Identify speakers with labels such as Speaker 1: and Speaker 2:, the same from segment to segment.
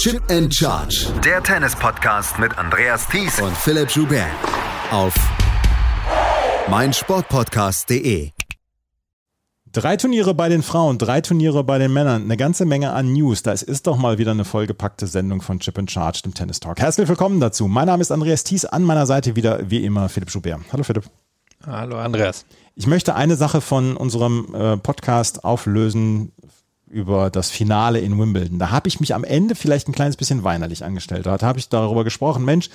Speaker 1: Chip and Charge. Der Tennis-Podcast mit Andreas Thies und Philipp Joubert. Auf meinsportpodcast.de.
Speaker 2: Drei Turniere bei den Frauen, drei Turniere bei den Männern, eine ganze Menge an News. Das ist doch mal wieder eine vollgepackte Sendung von Chip and Charge, dem Tennis Talk. Herzlich willkommen dazu. Mein Name ist Andreas Thies, an meiner Seite wieder wie immer Philipp Joubert. Hallo Philipp.
Speaker 3: Hallo Andreas.
Speaker 2: Ich möchte eine Sache von unserem äh, Podcast auflösen über das Finale in Wimbledon. Da habe ich mich am Ende vielleicht ein kleines bisschen weinerlich angestellt. Da habe ich darüber gesprochen, Mensch,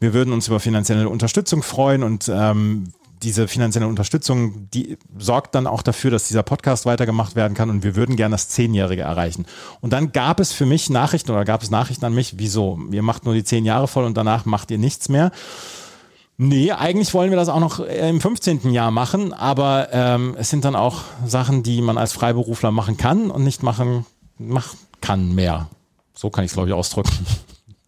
Speaker 2: wir würden uns über finanzielle Unterstützung freuen und ähm, diese finanzielle Unterstützung, die sorgt dann auch dafür, dass dieser Podcast weitergemacht werden kann und wir würden gerne das Zehnjährige erreichen. Und dann gab es für mich Nachrichten oder gab es Nachrichten an mich, wieso? Ihr macht nur die zehn Jahre voll und danach macht ihr nichts mehr. Nee, eigentlich wollen wir das auch noch im 15. Jahr machen, aber ähm, es sind dann auch Sachen, die man als Freiberufler machen kann und nicht machen, machen kann mehr. So kann ich es, glaube ich, ausdrücken.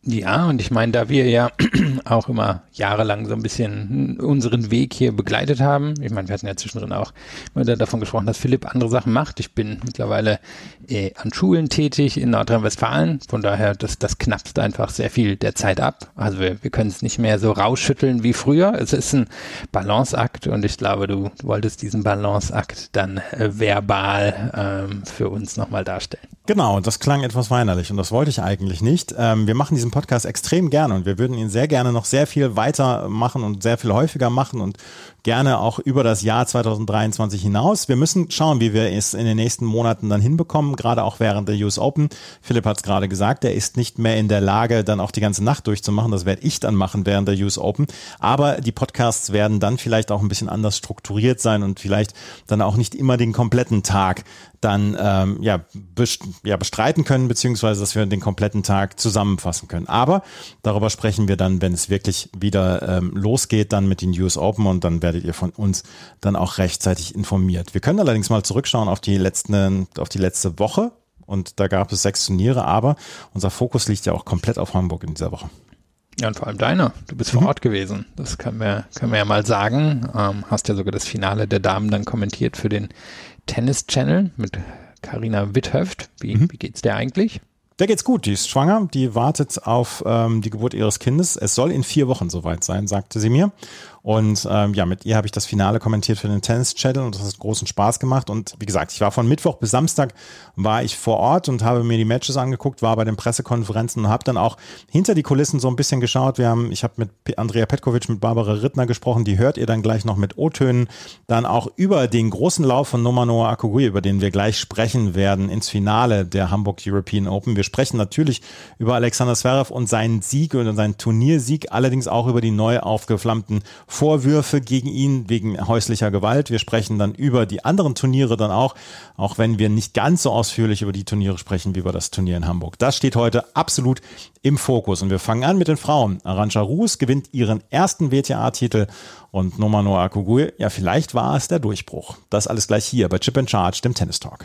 Speaker 3: Ja, und ich meine, da wir ja auch immer jahrelang so ein bisschen unseren Weg hier begleitet haben, ich meine, wir hatten ja zwischendrin auch immer davon gesprochen, dass Philipp andere Sachen macht. Ich bin mittlerweile äh, an Schulen tätig in Nordrhein-Westfalen, von daher, das, das knapst einfach sehr viel der Zeit ab. Also wir, wir können es nicht mehr so rausschütteln wie früher. Es ist ein Balanceakt und ich glaube, du, du wolltest diesen Balanceakt dann äh, verbal ähm, für uns nochmal darstellen.
Speaker 2: Genau, das klang etwas weinerlich und das wollte ich eigentlich nicht. Ähm, wir machen diesen Podcast extrem gerne und wir würden ihn sehr gerne noch sehr viel weiter machen und sehr viel häufiger machen und gerne auch über das Jahr 2023 hinaus. Wir müssen schauen, wie wir es in den nächsten Monaten dann hinbekommen, gerade auch während der US Open. Philipp hat es gerade gesagt, er ist nicht mehr in der Lage, dann auch die ganze Nacht durchzumachen. Das werde ich dann machen während der US Open. Aber die Podcasts werden dann vielleicht auch ein bisschen anders strukturiert sein und vielleicht dann auch nicht immer den kompletten Tag dann ähm, ja, best ja, bestreiten können, beziehungsweise dass wir den kompletten Tag zusammenfassen können. Aber darüber sprechen wir dann, wenn es wirklich wieder ähm, losgeht, dann mit den US Open und dann werdet ihr von uns dann auch rechtzeitig informiert. Wir können allerdings mal zurückschauen auf die letzten, auf die letzte Woche und da gab es sechs Turniere, aber unser Fokus liegt ja auch komplett auf Hamburg in dieser Woche.
Speaker 3: Ja, und vor allem deiner. Du bist vor mhm. Ort gewesen. Das können wir, können wir ja mal sagen. Ähm, hast ja sogar das Finale der Damen dann kommentiert für den Tennis Channel mit Karina Witthöft. Wie, mhm. wie geht's der eigentlich?
Speaker 2: Der geht's gut, die ist schwanger, die wartet auf ähm, die Geburt ihres Kindes. Es soll in vier Wochen soweit sein, sagte sie mir. Und ähm, ja, mit ihr habe ich das Finale kommentiert für den Tennis Channel und das hat großen Spaß gemacht. Und wie gesagt, ich war von Mittwoch bis Samstag war ich vor Ort und habe mir die Matches angeguckt, war bei den Pressekonferenzen und habe dann auch hinter die Kulissen so ein bisschen geschaut. Wir haben, ich habe mit Andrea Petkovic, mit Barbara Rittner gesprochen, die hört ihr dann gleich noch mit O-Tönen. Dann auch über den großen Lauf von Nomanoa Akugui, über den wir gleich sprechen werden, ins Finale der Hamburg European Open. Wir sprechen natürlich über Alexander Zverev und seinen Sieg und seinen Turniersieg, allerdings auch über die neu aufgeflammten Vorwürfe gegen ihn wegen häuslicher Gewalt. Wir sprechen dann über die anderen Turniere dann auch, auch wenn wir nicht ganz so ausführlich über die Turniere sprechen wie über das Turnier in Hamburg. Das steht heute absolut im Fokus und wir fangen an mit den Frauen. Arantxa Rus gewinnt ihren ersten WTA-Titel und Nomano Akugui, ja vielleicht war es der Durchbruch. Das alles gleich hier bei Chip and Charge, dem Tennis Talk.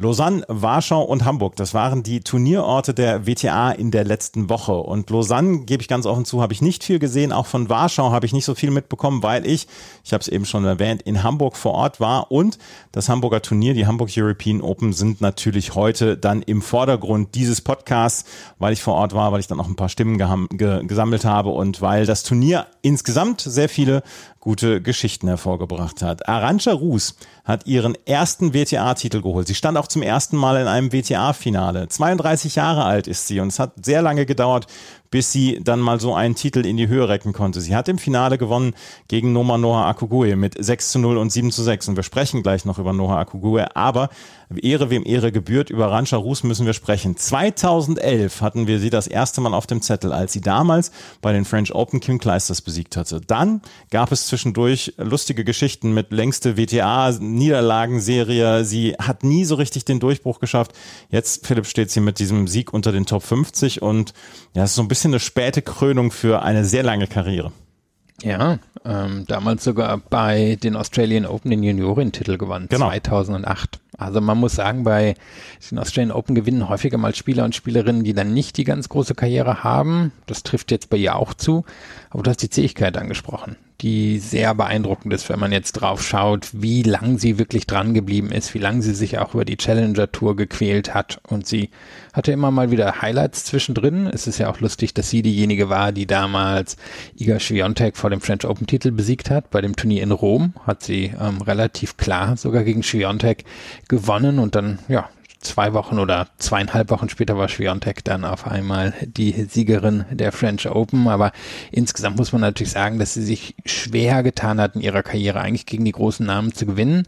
Speaker 2: Lausanne, Warschau und Hamburg, das waren die Turnierorte der WTA in der letzten Woche. Und Lausanne, gebe ich ganz offen zu, habe ich nicht viel gesehen. Auch von Warschau habe ich nicht so viel mitbekommen, weil ich, ich habe es eben schon erwähnt, in Hamburg vor Ort war. Und das Hamburger Turnier, die Hamburg European Open, sind natürlich heute dann im Vordergrund dieses Podcasts, weil ich vor Ort war, weil ich dann auch ein paar Stimmen gesammelt habe und weil das Turnier insgesamt sehr viele gute Geschichten hervorgebracht hat. Arantxa Rus hat ihren ersten WTA-Titel geholt. Sie stand auch zum ersten Mal in einem WTA-Finale. 32 Jahre alt ist sie und es hat sehr lange gedauert, bis sie dann mal so einen Titel in die Höhe recken konnte. Sie hat im Finale gewonnen gegen Noma Noah Akugue mit 6 zu 0 und 7 zu 6 und wir sprechen gleich noch über Noah Akugue, aber Ehre wem Ehre gebührt, über Rancha Rus müssen wir sprechen. 2011 hatten wir sie das erste Mal auf dem Zettel, als sie damals bei den French Open Kim Kleisters besiegt hatte. Dann gab es zwischendurch lustige Geschichten mit längste WTA-Niederlagenserie. Sie hat nie so richtig den Durchbruch geschafft. Jetzt, Philipp, steht sie mit diesem Sieg unter den Top 50 und ja, es ist so ein bisschen eine späte Krönung für eine sehr lange Karriere.
Speaker 3: Ja, ähm, damals sogar bei den Australian Open den Juniorentitel gewonnen, genau. 2008. Also man muss sagen, bei den Australian Open gewinnen häufiger mal Spieler und Spielerinnen, die dann nicht die ganz große Karriere haben. Das trifft jetzt bei ihr auch zu. Aber du hast die Zähigkeit angesprochen die sehr beeindruckend ist, wenn man jetzt drauf schaut, wie lang sie wirklich dran geblieben ist, wie lang sie sich auch über die Challenger Tour gequält hat. Und sie hatte immer mal wieder Highlights zwischendrin. Es ist ja auch lustig, dass sie diejenige war, die damals Iga Swiatek vor dem French Open Titel besiegt hat. Bei dem Turnier in Rom hat sie ähm, relativ klar sogar gegen Swiatek gewonnen und dann, ja, zwei Wochen oder zweieinhalb Wochen später war Schwiontek dann auf einmal die Siegerin der French Open. Aber insgesamt muss man natürlich sagen, dass sie sich schwer getan hat, in ihrer Karriere eigentlich gegen die großen Namen zu gewinnen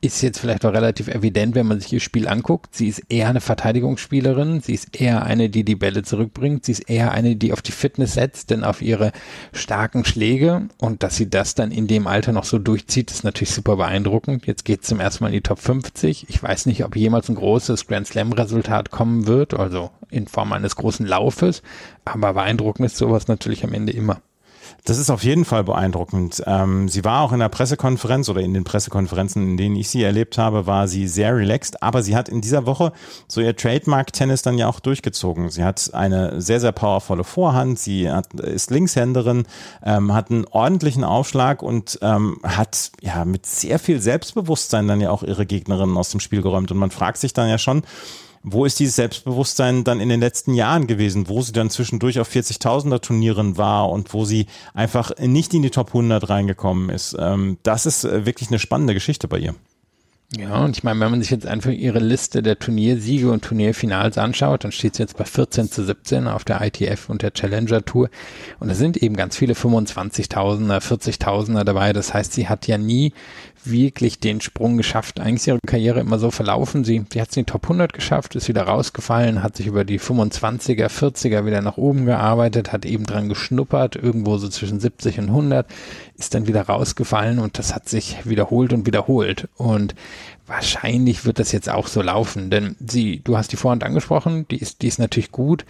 Speaker 3: ist jetzt vielleicht auch relativ evident, wenn man sich ihr Spiel anguckt. Sie ist eher eine Verteidigungsspielerin, sie ist eher eine, die die Bälle zurückbringt, sie ist eher eine, die auf die Fitness setzt, denn auf ihre starken Schläge und dass sie das dann in dem Alter noch so durchzieht, ist natürlich super beeindruckend. Jetzt geht es zum ersten Mal in die Top 50. Ich weiß nicht, ob jemals ein großes Grand Slam Resultat kommen wird, also in Form eines großen Laufes, aber beeindruckend ist sowas natürlich am Ende immer.
Speaker 2: Das ist auf jeden Fall beeindruckend. Ähm, sie war auch in der Pressekonferenz oder in den Pressekonferenzen, in denen ich sie erlebt habe, war sie sehr relaxed. Aber sie hat in dieser Woche so ihr Trademark-Tennis dann ja auch durchgezogen. Sie hat eine sehr, sehr powervolle Vorhand. Sie hat, ist Linkshänderin, ähm, hat einen ordentlichen Aufschlag und ähm, hat ja mit sehr viel Selbstbewusstsein dann ja auch ihre Gegnerinnen aus dem Spiel geräumt. Und man fragt sich dann ja schon, wo ist dieses Selbstbewusstsein dann in den letzten Jahren gewesen, wo sie dann zwischendurch auf 40.000er Turnieren war und wo sie einfach nicht in die Top 100 reingekommen ist. Ähm, das ist äh, wirklich eine spannende Geschichte bei ihr.
Speaker 3: Ja, und ich meine, wenn man sich jetzt einfach ihre Liste der Turniersiege und Turnierfinals anschaut, dann steht sie jetzt bei 14 zu 17 auf der ITF und der Challenger Tour. Und da sind eben ganz viele 25.000er, 40.000er dabei. Das heißt, sie hat ja nie wirklich den Sprung geschafft. Eigentlich ist ihre Karriere immer so verlaufen. Sie, sie hat es in die Top 100 geschafft, ist wieder rausgefallen, hat sich über die 25er, 40er wieder nach oben gearbeitet, hat eben dran geschnuppert, irgendwo so zwischen 70 und 100, ist dann wieder rausgefallen und das hat sich wiederholt und wiederholt. Und wahrscheinlich wird das jetzt auch so laufen, denn sie, du hast die Vorhand angesprochen, die ist, die ist natürlich gut,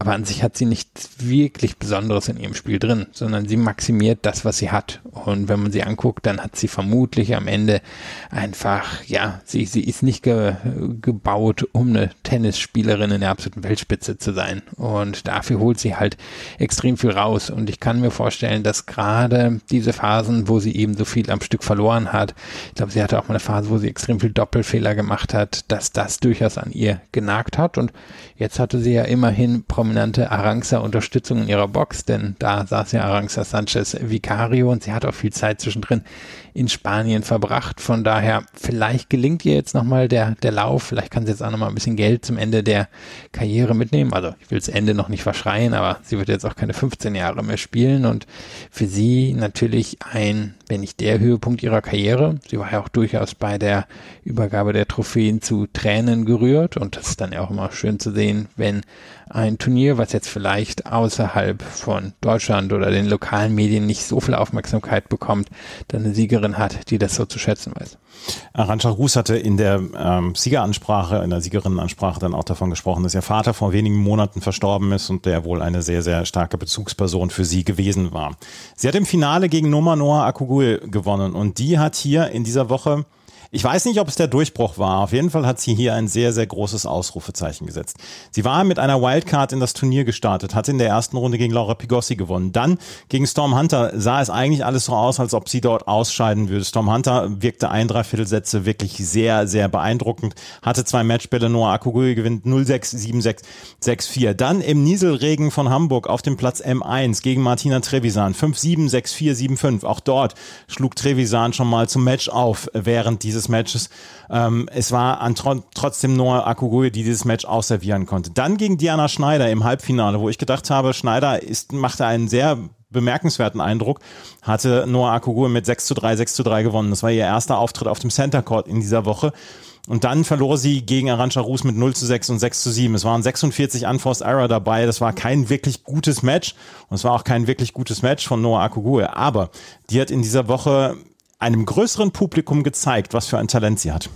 Speaker 3: aber an sich hat sie nichts wirklich Besonderes in ihrem Spiel drin, sondern sie maximiert das, was sie hat. Und wenn man sie anguckt, dann hat sie vermutlich am Ende einfach, ja, sie, sie ist nicht ge, gebaut, um eine Tennisspielerin in der absoluten Weltspitze zu sein. Und dafür holt sie halt extrem viel raus. Und ich kann mir vorstellen, dass gerade diese Phasen, wo sie eben so viel am Stück verloren hat, ich glaube, sie hatte auch mal eine Phase, wo sie extrem viel Doppelfehler gemacht hat, dass das durchaus an ihr genagt hat. Und jetzt hatte sie ja immerhin prominent prominente Arangsa-Unterstützung in ihrer Box, denn da saß ja Arangsa Sanchez Vicario und sie hat auch viel Zeit zwischendrin in Spanien verbracht. Von daher, vielleicht gelingt ihr jetzt nochmal der, der Lauf, vielleicht kann sie jetzt auch nochmal ein bisschen Geld zum Ende der Karriere mitnehmen. Also ich will das Ende noch nicht verschreien, aber sie wird jetzt auch keine 15 Jahre mehr spielen und für sie natürlich ein, wenn nicht der Höhepunkt ihrer Karriere. Sie war ja auch durchaus bei der Übergabe der Trophäen zu Tränen gerührt und das ist dann ja auch immer schön zu sehen, wenn ein Turnier, was jetzt vielleicht außerhalb von Deutschland oder den lokalen Medien nicht so viel Aufmerksamkeit bekommt, dann eine Siegerin hat, die das so zu schätzen weiß.
Speaker 2: Arantxa Rus hatte in der ähm, Siegeransprache, in der Siegerinnenansprache dann auch davon gesprochen, dass ihr Vater vor wenigen Monaten verstorben ist und der wohl eine sehr, sehr starke Bezugsperson für sie gewesen war. Sie hat im Finale gegen Noma Noah Akugul gewonnen und die hat hier in dieser Woche ich weiß nicht, ob es der Durchbruch war. Auf jeden Fall hat sie hier ein sehr, sehr großes Ausrufezeichen gesetzt. Sie war mit einer Wildcard in das Turnier gestartet, hat in der ersten Runde gegen Laura Pigossi gewonnen. Dann gegen Storm Hunter sah es eigentlich alles so aus, als ob sie dort ausscheiden würde. Storm Hunter wirkte ein Dreiviertelsätze wirklich sehr, sehr beeindruckend. Hatte zwei Matchbälle, Noah Akugui gewinnt 0-6, 7-6, 6-4. Dann im Nieselregen von Hamburg auf dem Platz M1 gegen Martina Trevisan 5-7, 6-4, 7-5. Auch dort schlug Trevisan schon mal zum Match auf während dieses dieses Matches. Ähm, es war an, trotzdem Noah Akugui, die dieses Match ausservieren konnte. Dann gegen Diana Schneider im Halbfinale, wo ich gedacht habe, Schneider ist, machte einen sehr bemerkenswerten Eindruck, hatte Noah Akugui mit 6 zu 3, 6 zu 3 gewonnen. Das war ihr erster Auftritt auf dem Center Court in dieser Woche. Und dann verlor sie gegen Arantxa Rus mit 0 zu 6 und 6 zu 7. Es waren 46 Unforced Error dabei. Das war kein wirklich gutes Match. Und es war auch kein wirklich gutes Match von Noah Akugui. Aber die hat in dieser Woche einem größeren Publikum gezeigt, was für ein Talent sie hat.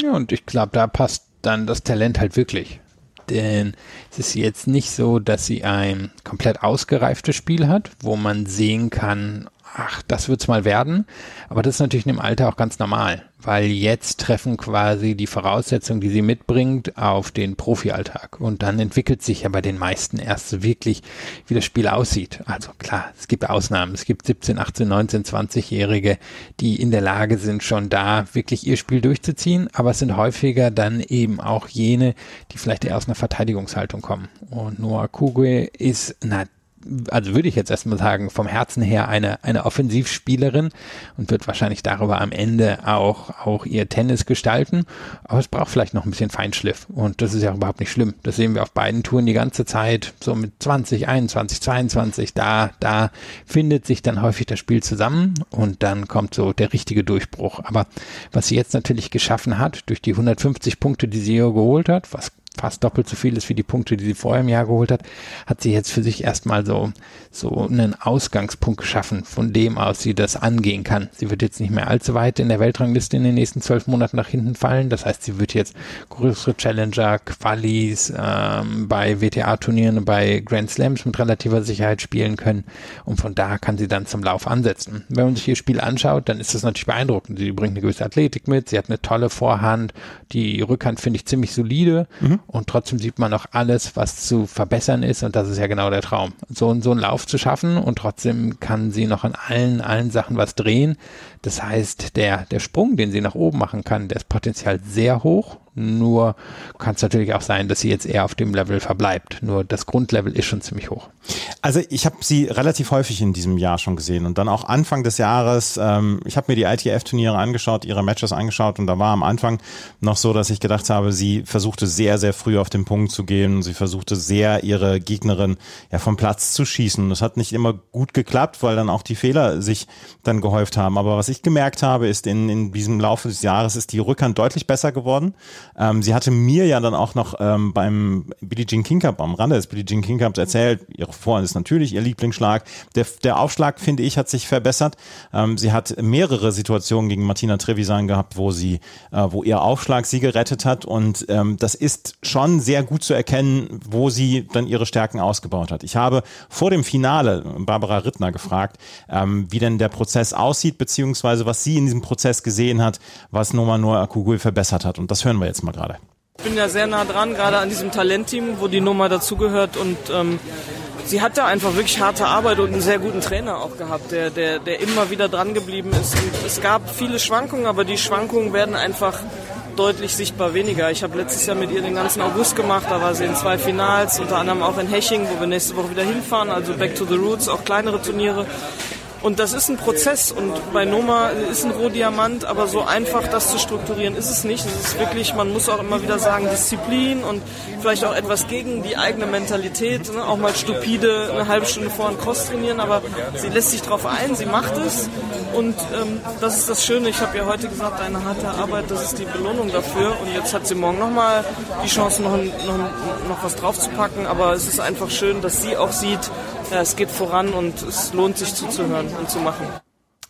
Speaker 3: Ja, und ich glaube, da passt dann das Talent halt wirklich. Denn es ist jetzt nicht so, dass sie ein komplett ausgereiftes Spiel hat, wo man sehen kann, ach, das wird's mal werden. Aber das ist natürlich dem Alter auch ganz normal, weil jetzt treffen quasi die Voraussetzungen, die sie mitbringt, auf den Profialltag. Und dann entwickelt sich ja bei den meisten erst wirklich, wie das Spiel aussieht. Also klar, es gibt Ausnahmen. Es gibt 17, 18, 19, 20-Jährige, die in der Lage sind, schon da wirklich ihr Spiel durchzuziehen. Aber es sind häufiger dann eben auch jene, die vielleicht eher aus einer Verteidigungshaltung kommen. Und Noah Kugwe ist natürlich also würde ich jetzt erstmal sagen, vom Herzen her eine, eine Offensivspielerin und wird wahrscheinlich darüber am Ende auch, auch ihr Tennis gestalten. Aber es braucht vielleicht noch ein bisschen Feinschliff. Und das ist ja überhaupt nicht schlimm. Das sehen wir auf beiden Touren die ganze Zeit. So mit 20, 21, 22. Da, da findet sich dann häufig das Spiel zusammen und dann kommt so der richtige Durchbruch. Aber was sie jetzt natürlich geschaffen hat, durch die 150 Punkte, die sie hier geholt hat, was fast doppelt so viel ist wie die Punkte, die sie vorher im Jahr geholt hat, hat sie jetzt für sich erstmal so, so einen Ausgangspunkt geschaffen, von dem aus sie das angehen kann. Sie wird jetzt nicht mehr allzu weit in der Weltrangliste in den nächsten zwölf Monaten nach hinten fallen. Das heißt, sie wird jetzt größere Challenger, Qualis ähm, bei WTA-Turnieren bei Grand Slams mit relativer Sicherheit spielen können. Und von da kann sie dann zum Lauf ansetzen. Wenn man sich ihr Spiel anschaut, dann ist das natürlich beeindruckend. Sie bringt eine gewisse Athletik mit, sie hat eine tolle Vorhand, die Rückhand finde ich ziemlich solide. Mhm und trotzdem sieht man noch alles, was zu verbessern ist und das ist ja genau der Traum. So, so einen Lauf zu schaffen und trotzdem kann sie noch an allen, allen Sachen was drehen. Das heißt, der, der Sprung, den sie nach oben machen kann, der ist potenziell sehr hoch nur kann es natürlich auch sein, dass sie jetzt eher auf dem Level verbleibt. Nur das Grundlevel ist schon ziemlich hoch.
Speaker 2: Also ich habe sie relativ häufig in diesem Jahr schon gesehen und dann auch Anfang des Jahres. Ähm, ich habe mir die ITF-Turniere angeschaut, ihre Matches angeschaut und da war am Anfang noch so, dass ich gedacht habe, sie versuchte sehr, sehr früh auf den Punkt zu gehen. Sie versuchte sehr ihre Gegnerin ja vom Platz zu schießen. Das hat nicht immer gut geklappt, weil dann auch die Fehler sich dann gehäuft haben. Aber was ich gemerkt habe, ist in, in diesem Laufe des Jahres ist die Rückhand deutlich besser geworden. Ähm, sie hatte mir ja dann auch noch ähm, beim Billie Jean King Cup, am Rande des Billie Jean King Cups erzählt, ihre Vorhand ist natürlich ihr Lieblingsschlag. Der, der Aufschlag, finde ich, hat sich verbessert. Ähm, sie hat mehrere Situationen gegen Martina Trevisan gehabt, wo sie, äh, wo ihr Aufschlag sie gerettet hat und ähm, das ist schon sehr gut zu erkennen, wo sie dann ihre Stärken ausgebaut hat. Ich habe vor dem Finale Barbara Rittner gefragt, ähm, wie denn der Prozess aussieht, beziehungsweise was sie in diesem Prozess gesehen hat, was Noma Noor Akugul verbessert hat. Und das hören wir jetzt mal gerade.
Speaker 4: Ich bin ja sehr nah dran, gerade an diesem Talentteam, wo die Nummer dazugehört und ähm, sie hat da einfach wirklich harte Arbeit und einen sehr guten Trainer auch gehabt, der, der, der immer wieder dran geblieben ist. Und es gab viele Schwankungen, aber die Schwankungen werden einfach deutlich sichtbar weniger. Ich habe letztes Jahr mit ihr den ganzen August gemacht, da war sie in zwei Finals, unter anderem auch in Heching, wo wir nächste Woche wieder hinfahren, also Back to the Roots, auch kleinere Turniere. Und das ist ein Prozess und bei Noma ist ein Rohdiamant, aber so einfach das zu strukturieren ist es nicht. Es ist wirklich, man muss auch immer wieder sagen, Disziplin und vielleicht auch etwas gegen die eigene Mentalität, ne? auch mal stupide eine halbe Stunde vor einen Cross trainieren, aber sie lässt sich darauf ein, sie macht es und ähm, das ist das Schöne. Ich habe ja heute gesagt, eine harte Arbeit, das ist die Belohnung dafür und jetzt hat sie morgen nochmal die Chance, noch, noch, noch was draufzupacken, aber es ist einfach schön, dass sie auch sieht, ja, es geht voran und es lohnt sich zuzuhören und zu machen.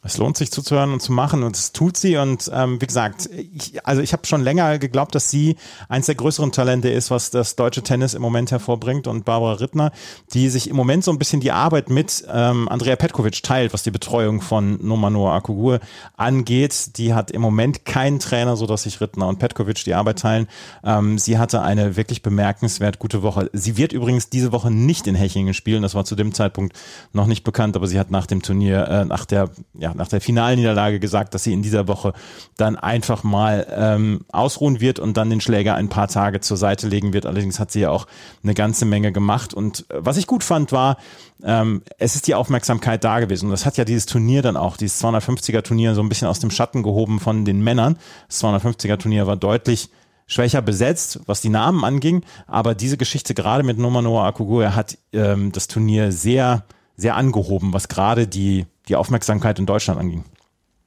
Speaker 2: Es lohnt sich zuzuhören und zu machen und es tut sie. Und ähm, wie gesagt, ich, also ich habe schon länger geglaubt, dass sie eins der größeren Talente ist, was das deutsche Tennis im Moment hervorbringt. Und Barbara Rittner, die sich im Moment so ein bisschen die Arbeit mit ähm, Andrea Petkovic teilt, was die Betreuung von Nomano Akugur angeht, die hat im Moment keinen Trainer, so dass sich Rittner und Petkovic die Arbeit teilen. Ähm, sie hatte eine wirklich bemerkenswert gute Woche. Sie wird übrigens diese Woche nicht in Hechingen spielen. Das war zu dem Zeitpunkt noch nicht bekannt, aber sie hat nach dem Turnier, äh, nach der ja, ja, nach der Finalniederlage gesagt, dass sie in dieser Woche dann einfach mal ähm, ausruhen wird und dann den Schläger ein paar Tage zur Seite legen wird. Allerdings hat sie ja auch eine ganze Menge gemacht. Und äh, was ich gut fand, war, ähm, es ist die Aufmerksamkeit da gewesen. Und das hat ja dieses Turnier dann auch, dieses 250er Turnier, so ein bisschen aus dem Schatten gehoben von den Männern. Das 250er Turnier war deutlich schwächer besetzt, was die Namen anging. Aber diese Geschichte gerade mit Nomanoa Akugure hat ähm, das Turnier sehr, sehr angehoben, was gerade die, die Aufmerksamkeit in Deutschland anging.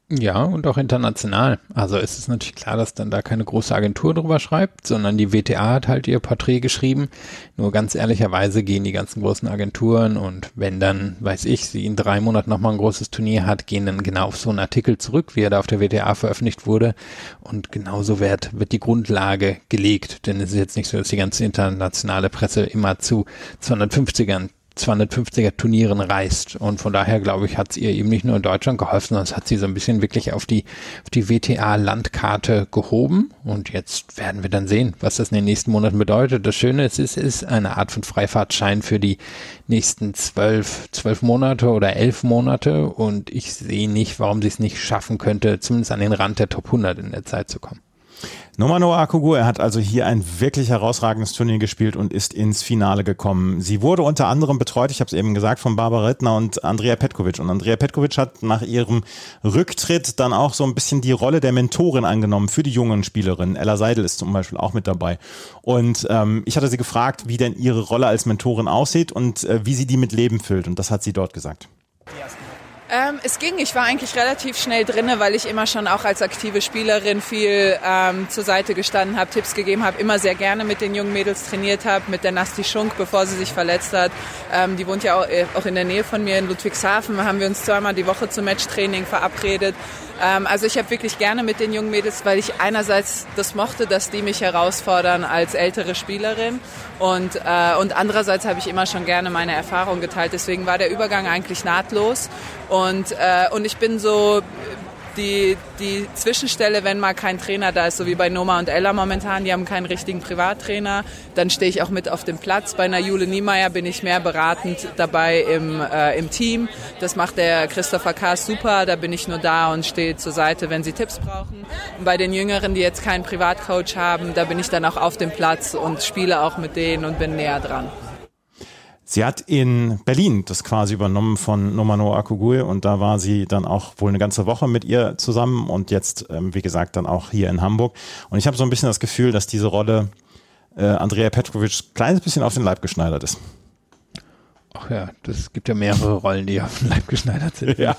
Speaker 3: Ja, und auch international. Also es ist natürlich klar, dass dann da keine große Agentur drüber schreibt, sondern die WTA hat halt ihr Porträt geschrieben. Nur ganz ehrlicherweise gehen die ganzen großen Agenturen und wenn dann, weiß ich, sie in drei Monaten nochmal ein großes Turnier hat, gehen dann genau auf so einen Artikel zurück, wie er da auf der WTA veröffentlicht wurde. Und genauso wird, wird die Grundlage gelegt. Denn es ist jetzt nicht so, dass die ganze internationale Presse immer zu 250ern 250er Turnieren reist. Und von daher, glaube ich, hat es ihr eben nicht nur in Deutschland geholfen, sondern es hat sie so ein bisschen wirklich auf die, auf die WTA-Landkarte gehoben. Und jetzt werden wir dann sehen, was das in den nächsten Monaten bedeutet. Das Schöne ist, es ist eine Art von Freifahrtschein für die nächsten zwölf, zwölf Monate oder elf Monate. Und ich sehe nicht, warum sie es nicht schaffen könnte, zumindest an den Rand der Top 100 in der Zeit zu kommen.
Speaker 2: Nomano Akugu, er hat also hier ein wirklich herausragendes Turnier gespielt und ist ins Finale gekommen. Sie wurde unter anderem betreut, ich habe es eben gesagt, von Barbara Rittner und Andrea Petkovic. Und Andrea Petkovic hat nach ihrem Rücktritt dann auch so ein bisschen die Rolle der Mentorin angenommen für die jungen Spielerinnen. Ella Seidel ist zum Beispiel auch mit dabei. Und ähm, ich hatte sie gefragt, wie denn ihre Rolle als Mentorin aussieht und äh, wie sie die mit Leben füllt. Und das hat sie dort gesagt.
Speaker 5: Ähm, es ging. Ich war eigentlich relativ schnell drinne, weil ich immer schon auch als aktive Spielerin viel ähm, zur Seite gestanden habe, Tipps gegeben habe, immer sehr gerne mit den jungen Mädels trainiert habe, mit der Nasti Schunk, bevor sie sich verletzt hat. Ähm, die wohnt ja auch, äh, auch in der Nähe von mir in Ludwigshafen. Haben wir uns zweimal die Woche zum Matchtraining verabredet. Ähm, also ich habe wirklich gerne mit den jungen Mädels, weil ich einerseits das mochte, dass die mich herausfordern als ältere Spielerin und, äh, und andererseits habe ich immer schon gerne meine Erfahrung geteilt. Deswegen war der Übergang eigentlich nahtlos und, äh, und ich bin so die, die Zwischenstelle, wenn mal kein Trainer da ist, so wie bei Noma und Ella momentan, die haben keinen richtigen Privattrainer, dann stehe ich auch mit auf dem Platz. Bei einer Jule Niemeyer bin ich mehr beratend dabei im, äh, im Team. Das macht der Christopher Kaas super, da bin ich nur da und stehe zur Seite, wenn sie Tipps brauchen. Und bei den Jüngeren, die jetzt keinen Privatcoach haben, da bin ich dann auch auf dem Platz und spiele auch mit denen und bin näher dran.
Speaker 2: Sie hat in Berlin das quasi übernommen von Nomano Akugui und da war sie dann auch wohl eine ganze Woche mit ihr zusammen und jetzt, ähm, wie gesagt, dann auch hier in Hamburg. Und ich habe so ein bisschen das Gefühl, dass diese Rolle äh, Andrea Petrovic ein kleines bisschen auf den Leib geschneidert ist.
Speaker 3: Ach ja, das gibt ja mehrere Rollen, die auf den Leib geschneidert sind.
Speaker 2: Ja.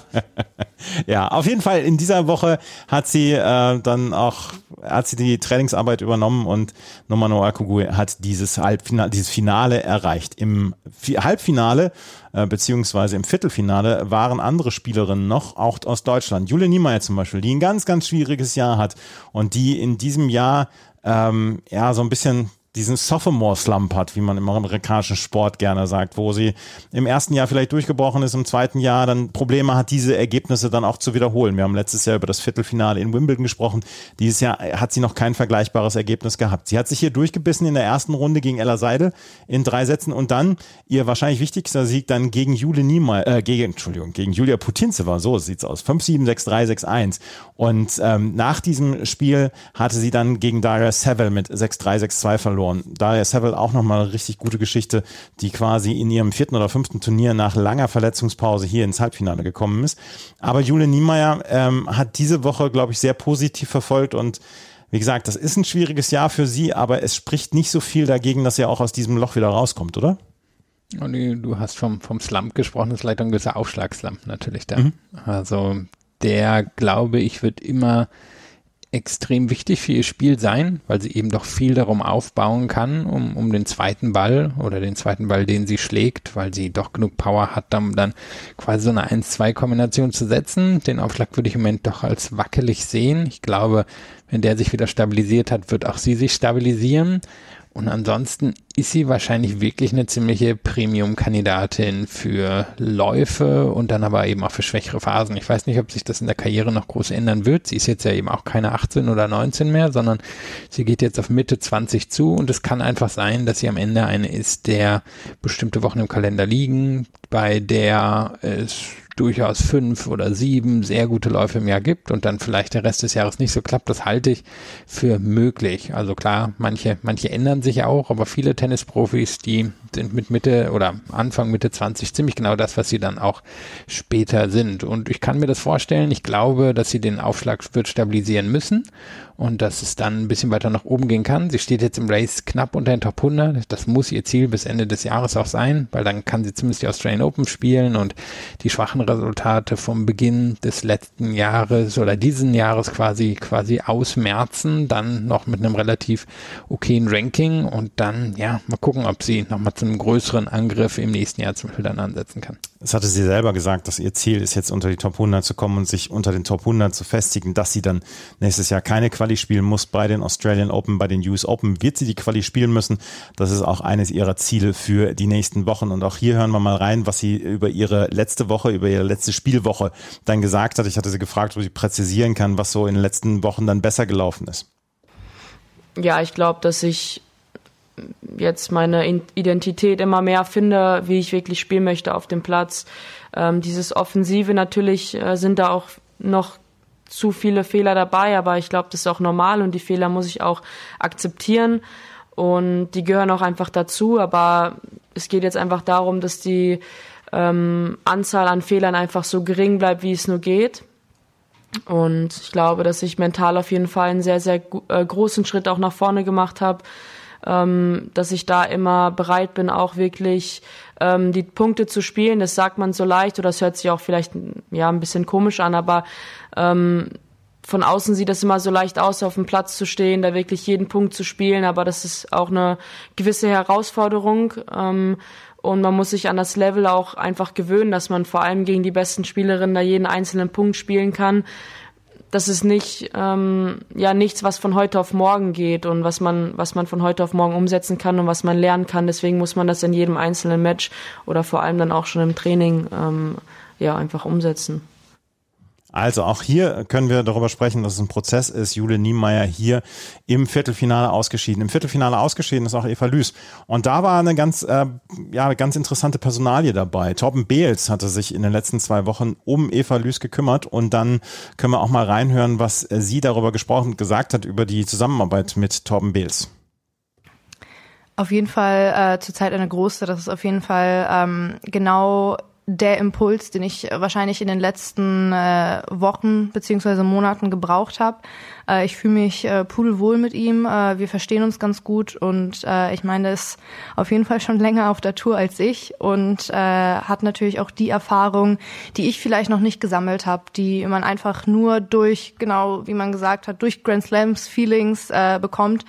Speaker 2: ja, auf jeden Fall in dieser Woche hat sie äh, dann auch hat sie die Trainingsarbeit übernommen und Nomano Akugui hat dieses Halbfinale, dieses Finale erreicht. Im Halbfinale äh, beziehungsweise im Viertelfinale waren andere Spielerinnen noch, auch aus Deutschland. Julia Niemeyer zum Beispiel, die ein ganz, ganz schwieriges Jahr hat und die in diesem Jahr ähm, ja so ein bisschen diesen Sophomore-Slump hat, wie man im amerikanischen Sport gerne sagt, wo sie im ersten Jahr vielleicht durchgebrochen ist, im zweiten Jahr dann Probleme hat, diese Ergebnisse dann auch zu wiederholen. Wir haben letztes Jahr über das Viertelfinale in Wimbledon gesprochen. Dieses Jahr hat sie noch kein vergleichbares Ergebnis gehabt. Sie hat sich hier durchgebissen in der ersten Runde gegen Ella Seidel in drei Sätzen und dann ihr wahrscheinlich wichtigster Sieg dann gegen Jule Niemeyer, äh, gegen, Entschuldigung, gegen Julia Putintseva, so sieht's aus. 5-7, 6-3, 6-1. Und ähm, nach diesem Spiel hatte sie dann gegen Daria Seville mit 6-3, 6-2 verloren verloren. Daria Seville auch nochmal eine richtig gute Geschichte, die quasi in ihrem vierten oder fünften Turnier nach langer Verletzungspause hier ins Halbfinale gekommen ist. Aber Jule Niemeyer ähm, hat diese Woche, glaube ich, sehr positiv verfolgt und wie gesagt, das ist ein schwieriges Jahr für sie, aber es spricht nicht so viel dagegen, dass er auch aus diesem Loch wieder rauskommt, oder?
Speaker 3: Und du hast vom, vom Slump gesprochen, das ist vielleicht ein gewisser Aufschlagslump natürlich da. Mhm. Also der, glaube ich, wird immer extrem wichtig für ihr Spiel sein, weil sie eben doch viel darum aufbauen kann, um, um den zweiten Ball oder den zweiten Ball, den sie schlägt, weil sie doch genug Power hat, um dann quasi so eine 1-2-Kombination zu setzen. Den Aufschlag würde ich im Moment doch als wackelig sehen. Ich glaube, wenn der sich wieder stabilisiert hat, wird auch sie sich stabilisieren. Und ansonsten ist sie wahrscheinlich wirklich eine ziemliche Premium-Kandidatin für Läufe und dann aber eben auch für schwächere Phasen. Ich weiß nicht, ob sich das in der Karriere noch groß ändern wird. Sie ist jetzt ja eben auch keine 18 oder 19 mehr, sondern sie geht jetzt auf Mitte 20 zu und es kann einfach sein, dass sie am Ende eine ist, der bestimmte Wochen im Kalender liegen, bei der es durchaus fünf oder sieben sehr gute Läufe im Jahr gibt und dann vielleicht der Rest des Jahres nicht so klappt, das halte ich für möglich. Also klar, manche, manche ändern sich auch, aber viele Tennisprofis, die sind mit Mitte oder Anfang Mitte 20 ziemlich genau das, was sie dann auch später sind. Und ich kann mir das vorstellen. Ich glaube, dass sie den Aufschlag wird stabilisieren müssen und dass es dann ein bisschen weiter nach oben gehen kann. Sie steht jetzt im Race knapp unter den Top 100. Das muss ihr Ziel bis Ende des Jahres auch sein, weil dann kann sie zumindest die Australian Open spielen und die schwachen Resultate vom Beginn des letzten Jahres oder diesen Jahres quasi quasi ausmerzen, dann noch mit einem relativ okayen Ranking und dann ja mal gucken, ob sie nochmal zu einem größeren Angriff im nächsten Jahr zum Beispiel dann ansetzen kann.
Speaker 2: Das hatte sie selber gesagt, dass ihr Ziel ist, jetzt unter die Top 100 zu kommen und sich unter den Top 100 zu festigen, dass sie dann nächstes Jahr keine Quali spielen muss bei den Australian Open, bei den US Open wird sie die Quali spielen müssen. Das ist auch eines ihrer Ziele für die nächsten Wochen. Und auch hier hören wir mal rein, was sie über ihre letzte Woche, über ihre letzte Spielwoche dann gesagt hat. Ich hatte sie gefragt, ob sie präzisieren kann, was so in den letzten Wochen dann besser gelaufen ist.
Speaker 6: Ja, ich glaube, dass ich jetzt meine Identität immer mehr finde, wie ich wirklich spielen möchte auf dem Platz. Ähm, dieses Offensive natürlich äh, sind da auch noch zu viele Fehler dabei, aber ich glaube, das ist auch normal und die Fehler muss ich auch akzeptieren und die gehören auch einfach dazu. Aber es geht jetzt einfach darum, dass die ähm, Anzahl an Fehlern einfach so gering bleibt, wie es nur geht. Und ich glaube, dass ich mental auf jeden Fall einen sehr, sehr äh, großen Schritt auch nach vorne gemacht habe ähm, dass ich da immer bereit bin, auch wirklich ähm, die Punkte zu spielen. Das sagt man so leicht oder das hört sich auch vielleicht ja ein bisschen komisch an, aber ähm, von außen sieht das immer so leicht aus, auf dem Platz zu stehen, da wirklich jeden Punkt zu spielen, aber das ist auch eine gewisse Herausforderung. Ähm, und man muss sich an das Level auch einfach gewöhnen, dass man vor allem gegen die besten Spielerinnen da jeden einzelnen Punkt spielen kann das ist nicht ähm, ja nichts, was von heute auf morgen geht und was man was man von heute auf morgen umsetzen kann und was man lernen kann. Deswegen muss man das in jedem einzelnen Match oder vor allem dann auch schon im Training ähm, ja einfach umsetzen.
Speaker 2: Also auch hier können wir darüber sprechen, dass es ein Prozess ist. Jule Niemeyer hier im Viertelfinale ausgeschieden. Im Viertelfinale ausgeschieden ist auch Eva Lüß. Und da war eine ganz, äh, ja, ganz interessante Personalie dabei. Torben Beels hatte sich in den letzten zwei Wochen um Eva Lüß gekümmert. Und dann können wir auch mal reinhören, was sie darüber gesprochen und gesagt hat über die Zusammenarbeit mit Torben Beels.
Speaker 7: Auf jeden Fall äh, zurzeit eine große. Das ist auf jeden Fall ähm, genau der Impuls, den ich wahrscheinlich in den letzten äh, Wochen beziehungsweise Monaten gebraucht habe. Äh, ich fühle mich äh, pudelwohl mit ihm. Äh, wir verstehen uns ganz gut und äh, ich meine, er ist auf jeden Fall schon länger auf der Tour als ich und äh, hat natürlich auch die Erfahrung, die ich vielleicht noch nicht gesammelt habe, die man einfach nur durch, genau wie man gesagt hat, durch Grand Slams Feelings äh, bekommt.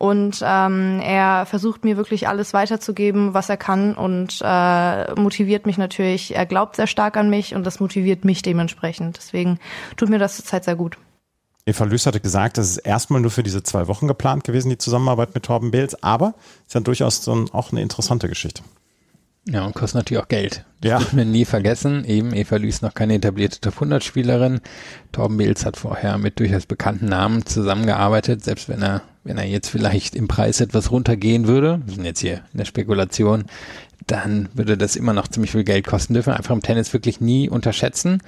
Speaker 7: Und ähm, er versucht mir wirklich alles weiterzugeben, was er kann und äh, motiviert mich natürlich. Er glaubt sehr stark an mich und das motiviert mich dementsprechend. Deswegen tut mir das zurzeit sehr gut.
Speaker 2: Eva Lüß hatte gesagt, das ist erstmal nur für diese zwei Wochen geplant gewesen, die Zusammenarbeit mit Torben Beels, aber ist ja durchaus so ein, auch eine interessante Geschichte.
Speaker 3: Ja, und kostet natürlich auch Geld. Das ja. wird mir nie vergessen. Eben Eva Lüß noch keine etablierte Top 100 Spielerin. Torben Beels hat vorher mit durchaus bekannten Namen zusammengearbeitet, selbst wenn er, wenn er jetzt vielleicht im Preis etwas runtergehen würde. Wir sind jetzt hier in der Spekulation. Dann würde das immer noch ziemlich viel Geld kosten dürfen. Einfach im Tennis wirklich nie unterschätzen.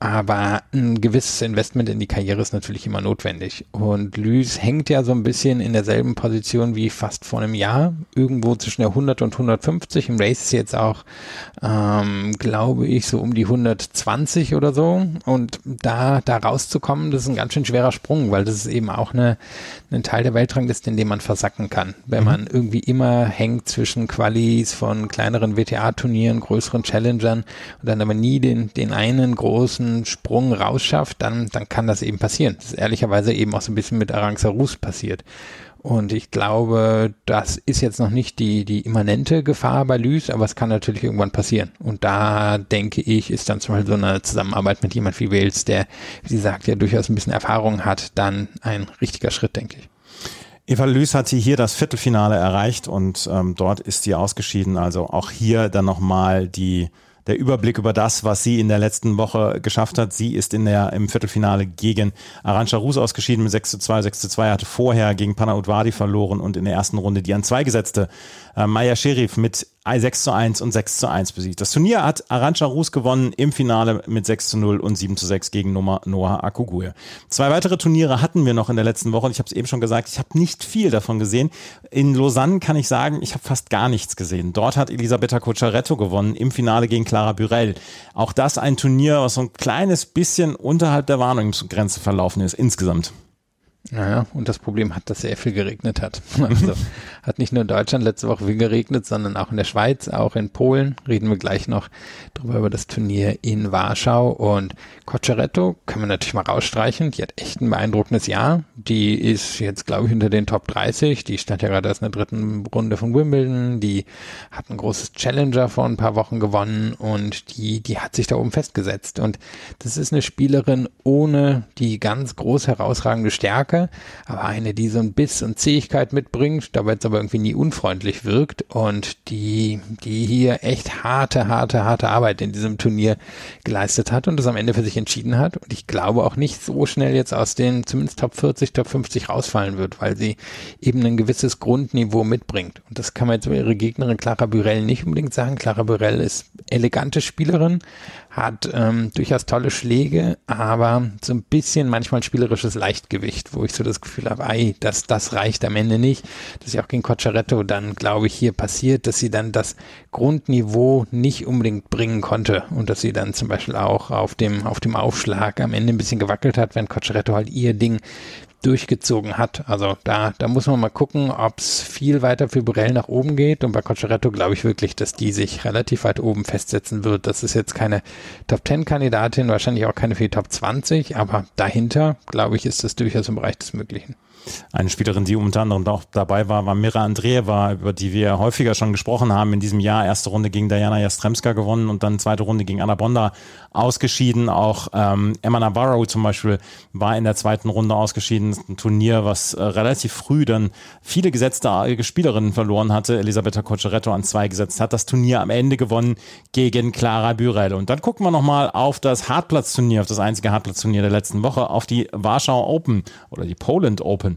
Speaker 3: Aber ein gewisses Investment in die Karriere ist natürlich immer notwendig. Und Lys hängt ja so ein bisschen in derselben Position wie fast vor einem Jahr. Irgendwo zwischen der 100 und 150. Im Race ist jetzt auch, ähm, glaube ich, so um die 120 oder so. Und da, da rauszukommen, das ist ein ganz schön schwerer Sprung, weil das ist eben auch eine, ein Teil der Weltrangliste, in dem man versacken kann. Wenn mhm. man irgendwie immer hängt zwischen Qualis von kleineren WTA-Turnieren, größeren Challengern und dann aber nie den, den einen großen Sprung rausschafft, dann, dann kann das eben passieren. Das ist ehrlicherweise eben auch so ein bisschen mit Aranxarus passiert. Und ich glaube, das ist jetzt noch nicht die, die immanente Gefahr bei Lys, aber es kann natürlich irgendwann passieren. Und da denke ich, ist dann zum Beispiel so eine Zusammenarbeit mit jemand wie Wales, der, wie sie sagt, ja durchaus ein bisschen Erfahrung hat, dann ein richtiger Schritt, denke ich.
Speaker 2: Eva Lüß hat sie hier das Viertelfinale erreicht und ähm, dort ist sie ausgeschieden. Also auch hier dann nochmal die der Überblick über das, was sie in der letzten Woche geschafft hat. Sie ist in der, im Viertelfinale gegen Arantxa Rus ausgeschieden mit 6 zu 2. 6 zu 2 hatte vorher gegen Pana Udvadi verloren und in der ersten Runde die an zwei gesetzte äh, Maya Sherif mit 6 zu 1 und 6 zu 1 besiegt. Das Turnier hat Arantxa Rus gewonnen im Finale mit 6 zu 0 und 7 zu 6 gegen Noah Akugue. Zwei weitere Turniere hatten wir noch in der letzten Woche und ich habe es eben schon gesagt, ich habe nicht viel davon gesehen. In Lausanne kann ich sagen, ich habe fast gar nichts gesehen. Dort hat Elisabetta Cocciaretto gewonnen im Finale gegen Clara Burel. Auch das ein Turnier, was so ein kleines bisschen unterhalb der Warnungsgrenze verlaufen ist insgesamt.
Speaker 3: Naja, und das Problem hat, dass sehr viel geregnet hat. Also hat nicht nur in Deutschland letzte Woche viel geregnet, sondern auch in der Schweiz, auch in Polen. Reden wir gleich noch drüber über das Turnier in Warschau. Und Cocciaretto können wir natürlich mal rausstreichen. Die hat echt ein beeindruckendes Jahr. Die ist jetzt, glaube ich, unter den Top 30. Die stand ja gerade erst in der dritten Runde von Wimbledon. Die hat ein großes Challenger vor ein paar Wochen gewonnen und die, die hat sich da oben festgesetzt. Und das ist eine Spielerin ohne die ganz groß herausragende Stärke Stärke, aber eine, die so ein Biss und Zähigkeit mitbringt, dabei jetzt aber irgendwie nie unfreundlich wirkt und die, die hier echt harte, harte, harte Arbeit in diesem Turnier geleistet hat und das am Ende für sich entschieden hat. Und ich glaube auch nicht so schnell jetzt aus den zumindest Top 40, Top 50 rausfallen wird, weil sie eben ein gewisses Grundniveau mitbringt. Und das kann man jetzt über ihre Gegnerin Clara Burell nicht unbedingt sagen. Clara Burell ist elegante Spielerin, hat ähm, durchaus tolle Schläge, aber so ein bisschen manchmal spielerisches Leichtgewicht, wo ich so das Gefühl habe, ei, das, das reicht am Ende nicht. Das ist ja auch gegen Cocciaretto dann, glaube ich, hier passiert, dass sie dann das Grundniveau nicht unbedingt bringen konnte und dass sie dann zum Beispiel auch auf dem, auf dem Aufschlag am Ende ein bisschen gewackelt hat, wenn Cocciaretto halt ihr Ding durchgezogen hat. Also da, da muss man mal gucken, ob es viel weiter für Borell nach oben geht. Und bei Cocciaretto glaube ich wirklich, dass die sich relativ weit oben festsetzen wird. Das ist jetzt keine Top 10 Kandidatin, wahrscheinlich auch keine für die Top 20, aber dahinter, glaube ich, ist das durchaus im Bereich des Möglichen.
Speaker 2: Eine Spielerin, die unter anderem auch dabei war, war Mira Andreeva, über die wir häufiger schon gesprochen haben in diesem Jahr. Erste Runde gegen Diana Jastremska gewonnen und dann zweite Runde gegen Anna Bonda ausgeschieden. Auch ähm, Emma Navarro zum Beispiel war in der zweiten Runde ausgeschieden. Ein Turnier, was äh, relativ früh dann viele gesetzte Spielerinnen verloren hatte. Elisabetta Cocciaretto an zwei gesetzt hat. Das Turnier am Ende gewonnen gegen Clara Bürel. Und dann gucken wir nochmal auf das Hartplatzturnier, auf das einzige Hartplatzturnier der letzten Woche, auf die Warschau Open oder die Poland Open.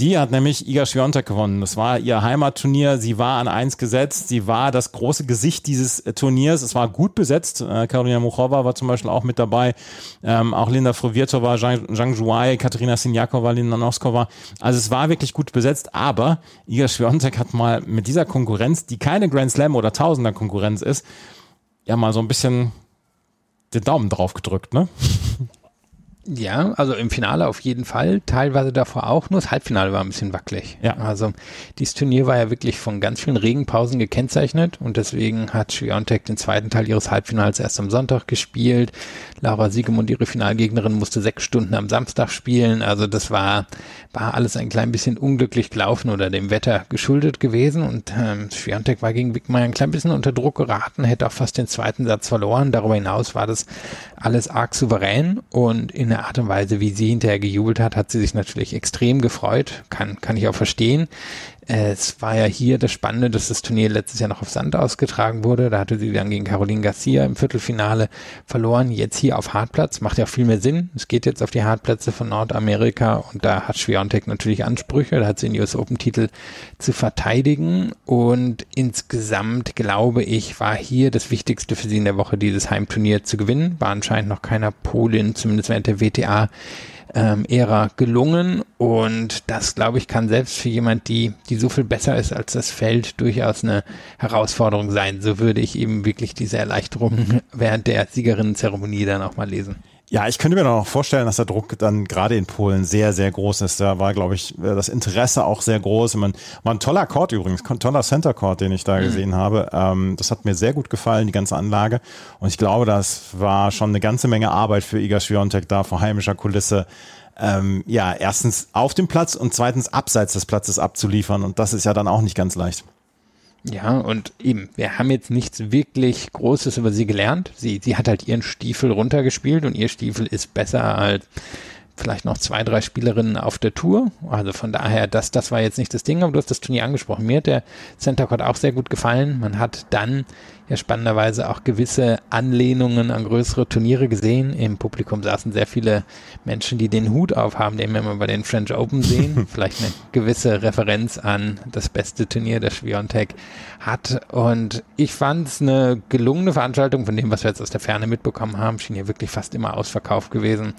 Speaker 2: Die hat nämlich Iga Świątek gewonnen. Das war ihr Heimatturnier. Sie war an eins gesetzt. Sie war das große Gesicht dieses äh, Turniers. Es war gut besetzt. Äh, Karolina Muchova war zum Beispiel auch mit dabei. Ähm, auch Linda Frovirtova, Zhang, Zhang Zhuai, Katerina Sinjakova, Linda Noskova. Also es war wirklich gut besetzt. Aber Iga Świątek hat mal mit dieser Konkurrenz, die keine Grand Slam oder Tausender Konkurrenz ist, ja mal so ein bisschen den Daumen drauf gedrückt, ne?
Speaker 3: Ja, also im Finale auf jeden Fall, teilweise davor auch, nur das Halbfinale war ein bisschen wackelig. Ja. Also dieses Turnier war ja wirklich von ganz vielen Regenpausen gekennzeichnet und deswegen hat Schwiontek den zweiten Teil ihres Halbfinals erst am Sonntag gespielt. Laura Siegemund, ihre Finalgegnerin, musste sechs Stunden am Samstag spielen. Also das war, war alles ein klein bisschen unglücklich gelaufen oder dem Wetter geschuldet gewesen und ähm, Schwiontek war gegen Wickmeier ein klein bisschen unter Druck geraten, hätte auch fast den zweiten Satz verloren. Darüber hinaus war das alles arg souverän und in der Art und Weise, wie sie hinterher gejubelt hat, hat sie sich natürlich extrem gefreut. Kann, kann ich auch verstehen. Es war ja hier das Spannende, dass das Turnier letztes Jahr noch auf Sand ausgetragen wurde. Da hatte sie dann gegen Caroline Garcia im Viertelfinale verloren. Jetzt hier auf Hartplatz. Macht ja viel mehr Sinn. Es geht jetzt auf die Hartplätze von Nordamerika und da hat Schwiontek natürlich Ansprüche. Da hat sie den US Open Titel zu verteidigen und insgesamt glaube ich, war hier das Wichtigste für sie in der Woche dieses Heimturnier zu gewinnen. War anscheinend noch keiner Polin, zumindest während der WTA ähm, Ära gelungen und das, glaube ich, kann selbst für jemand, die, die so viel besser ist als das Feld, durchaus eine Herausforderung sein. So würde ich eben wirklich diese Erleichterung während der Siegerinnenzeremonie dann auch mal lesen.
Speaker 2: Ja, ich könnte mir dann auch vorstellen, dass der Druck dann gerade in Polen sehr, sehr groß ist. Da war, glaube ich, das Interesse auch sehr groß. Man, war ein toller Court übrigens, ein toller Center Court, den ich da mhm. gesehen habe. Ähm, das hat mir sehr gut gefallen, die ganze Anlage. Und ich glaube, das war schon eine ganze Menge Arbeit für Iga Swiatek da vor heimischer Kulisse. Ähm, ja, erstens auf dem Platz und zweitens abseits des Platzes abzuliefern. Und das ist ja dann auch nicht ganz leicht.
Speaker 3: Ja, und eben, wir haben jetzt nichts wirklich Großes über sie gelernt. Sie, sie hat halt ihren Stiefel runtergespielt und ihr Stiefel ist besser als vielleicht noch zwei, drei Spielerinnen auf der Tour. Also von daher, das, das war jetzt nicht das Ding, aber du hast das Turnier angesprochen. Mir hat der Center Court auch sehr gut gefallen. Man hat dann ja spannenderweise auch gewisse Anlehnungen an größere Turniere gesehen. Im Publikum saßen sehr viele Menschen, die den Hut aufhaben, den wir immer bei den French Open sehen. Vielleicht eine gewisse Referenz an das beste Turnier, das Schwiontek hat. Und ich fand es eine gelungene Veranstaltung von dem, was wir jetzt aus der Ferne mitbekommen haben. Schien hier wirklich fast immer ausverkauft gewesen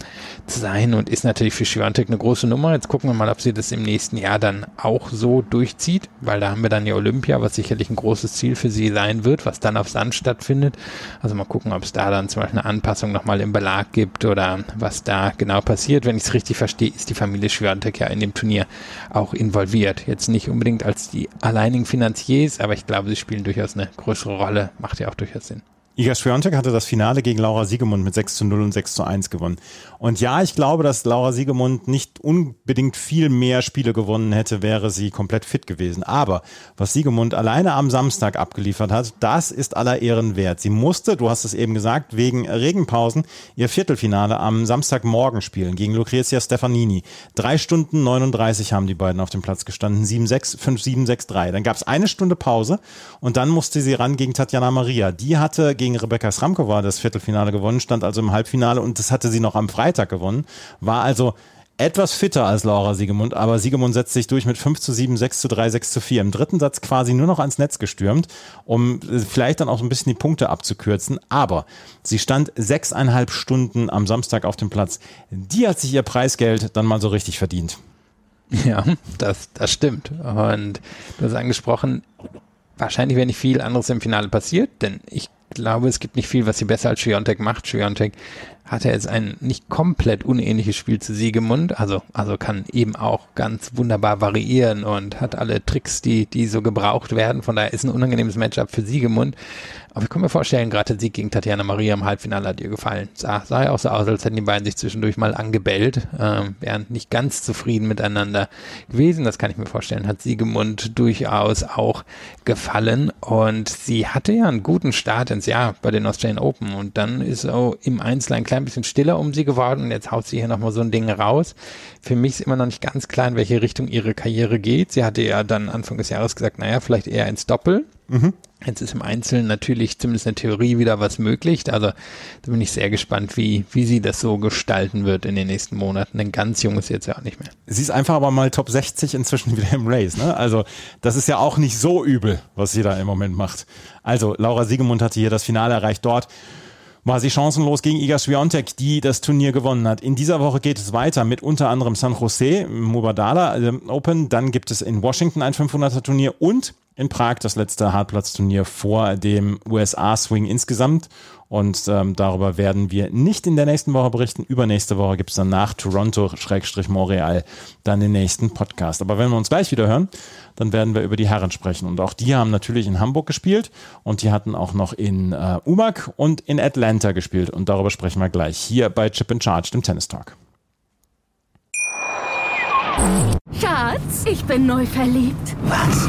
Speaker 3: zu sein und ist natürlich für Schwiontek eine große Nummer. Jetzt gucken wir mal, ob sie das im nächsten Jahr dann auch so durchzieht, weil da haben wir dann ja Olympia, was sicherlich ein großes Ziel für sie sein wird, was dann auf Sand stattfindet. Also mal gucken, ob es da dann zum Beispiel eine Anpassung nochmal im Belag gibt oder was da genau passiert. Wenn ich es richtig verstehe, ist die Familie Schwiontek ja in dem Turnier auch involviert. Jetzt nicht unbedingt als die alleinigen Finanziers, aber ich glaube, sie spielen durchaus eine größere Rolle. Macht ja auch durchaus Sinn.
Speaker 2: Iga Swiatek hatte das Finale gegen Laura Siegemund mit 6 zu 0 und 6 zu 1 gewonnen. Und ja, ich glaube, dass Laura Siegemund nicht unbedingt viel mehr Spiele gewonnen hätte, wäre sie komplett fit gewesen. Aber was Siegemund alleine am Samstag abgeliefert hat, das ist aller Ehren wert. Sie musste, du hast es eben gesagt, wegen Regenpausen ihr Viertelfinale am Samstagmorgen spielen gegen Lucrezia Stefanini. Drei Stunden 39 haben die beiden auf dem Platz gestanden. 7-6, 5-7, 6-3. Dann gab es eine Stunde Pause und dann musste sie ran gegen Tatjana Maria. Die hatte gegen Rebecca Sramkova das Viertelfinale gewonnen, stand also im Halbfinale und das hatte sie noch am Freitag gewonnen, war also etwas fitter als Laura Siegemund, aber Siegemund setzt sich durch mit 5 zu 7, 6 zu 3, 6 zu 4. Im dritten Satz quasi nur noch ans Netz gestürmt, um äh, vielleicht dann auch so ein bisschen die Punkte abzukürzen. Aber sie stand sechseinhalb Stunden am Samstag auf dem Platz. Die hat sich ihr Preisgeld dann mal so richtig verdient.
Speaker 3: Ja, das, das stimmt. Und du hast angesprochen, wahrscheinlich wäre nicht viel anderes im Finale passiert, denn ich glaube, es gibt nicht viel, was sie besser als Schwiontek macht. Schwiontek hatte jetzt ein nicht komplett unähnliches Spiel zu Siegemund, also, also kann eben auch ganz wunderbar variieren und hat alle Tricks, die, die so gebraucht werden. Von daher ist ein unangenehmes Matchup für Siegemund. Aber ich kann mir vorstellen, gerade der Sieg gegen Tatjana Maria im Halbfinale hat ihr gefallen. Sah, sah ja auch so aus, als hätten die beiden sich zwischendurch mal angebellt, ähm, wären nicht ganz zufrieden miteinander gewesen. Das kann ich mir vorstellen, hat Siegemund durchaus auch gefallen. Und sie hatte ja einen guten Start ins Jahr bei den Australian Open. Und dann ist auch im Einzel ein bisschen stiller um sie geworden. Und jetzt haut sie hier nochmal so ein Ding raus. Für mich ist immer noch nicht ganz klar, in welche Richtung ihre Karriere geht. Sie hatte ja dann Anfang des Jahres gesagt, naja, vielleicht eher ins Doppel. Mhm. Jetzt ist im Einzelnen natürlich zumindest in der Theorie wieder was möglich. Also da bin ich sehr gespannt, wie, wie sie das so gestalten wird in den nächsten Monaten. Denn ganz jung ist sie jetzt ja auch nicht mehr.
Speaker 2: Sie ist einfach aber mal Top 60 inzwischen wieder im Race. Ne? Also das ist ja auch nicht so übel, was sie da im Moment macht. Also Laura Siegemund hatte hier das Finale erreicht dort war sie chancenlos gegen Iga Swiatek, die das Turnier gewonnen hat. In dieser Woche geht es weiter mit unter anderem San Jose, Mubadala äh, Open, dann gibt es in Washington ein 500er Turnier und in Prag das letzte Hartplatzturnier vor dem USA-Swing insgesamt. Und ähm, darüber werden wir nicht in der nächsten Woche berichten. Übernächste Woche gibt es dann nach Toronto-Montreal dann den nächsten Podcast. Aber wenn wir uns gleich wieder hören, dann werden wir über die Herren sprechen. Und auch die haben natürlich in Hamburg gespielt und die hatten auch noch in äh, Umag und in Atlanta gespielt. Und darüber sprechen wir gleich hier bei Chip in Charge, dem Tennis Talk.
Speaker 8: Schatz, ich bin neu verliebt.
Speaker 9: Was?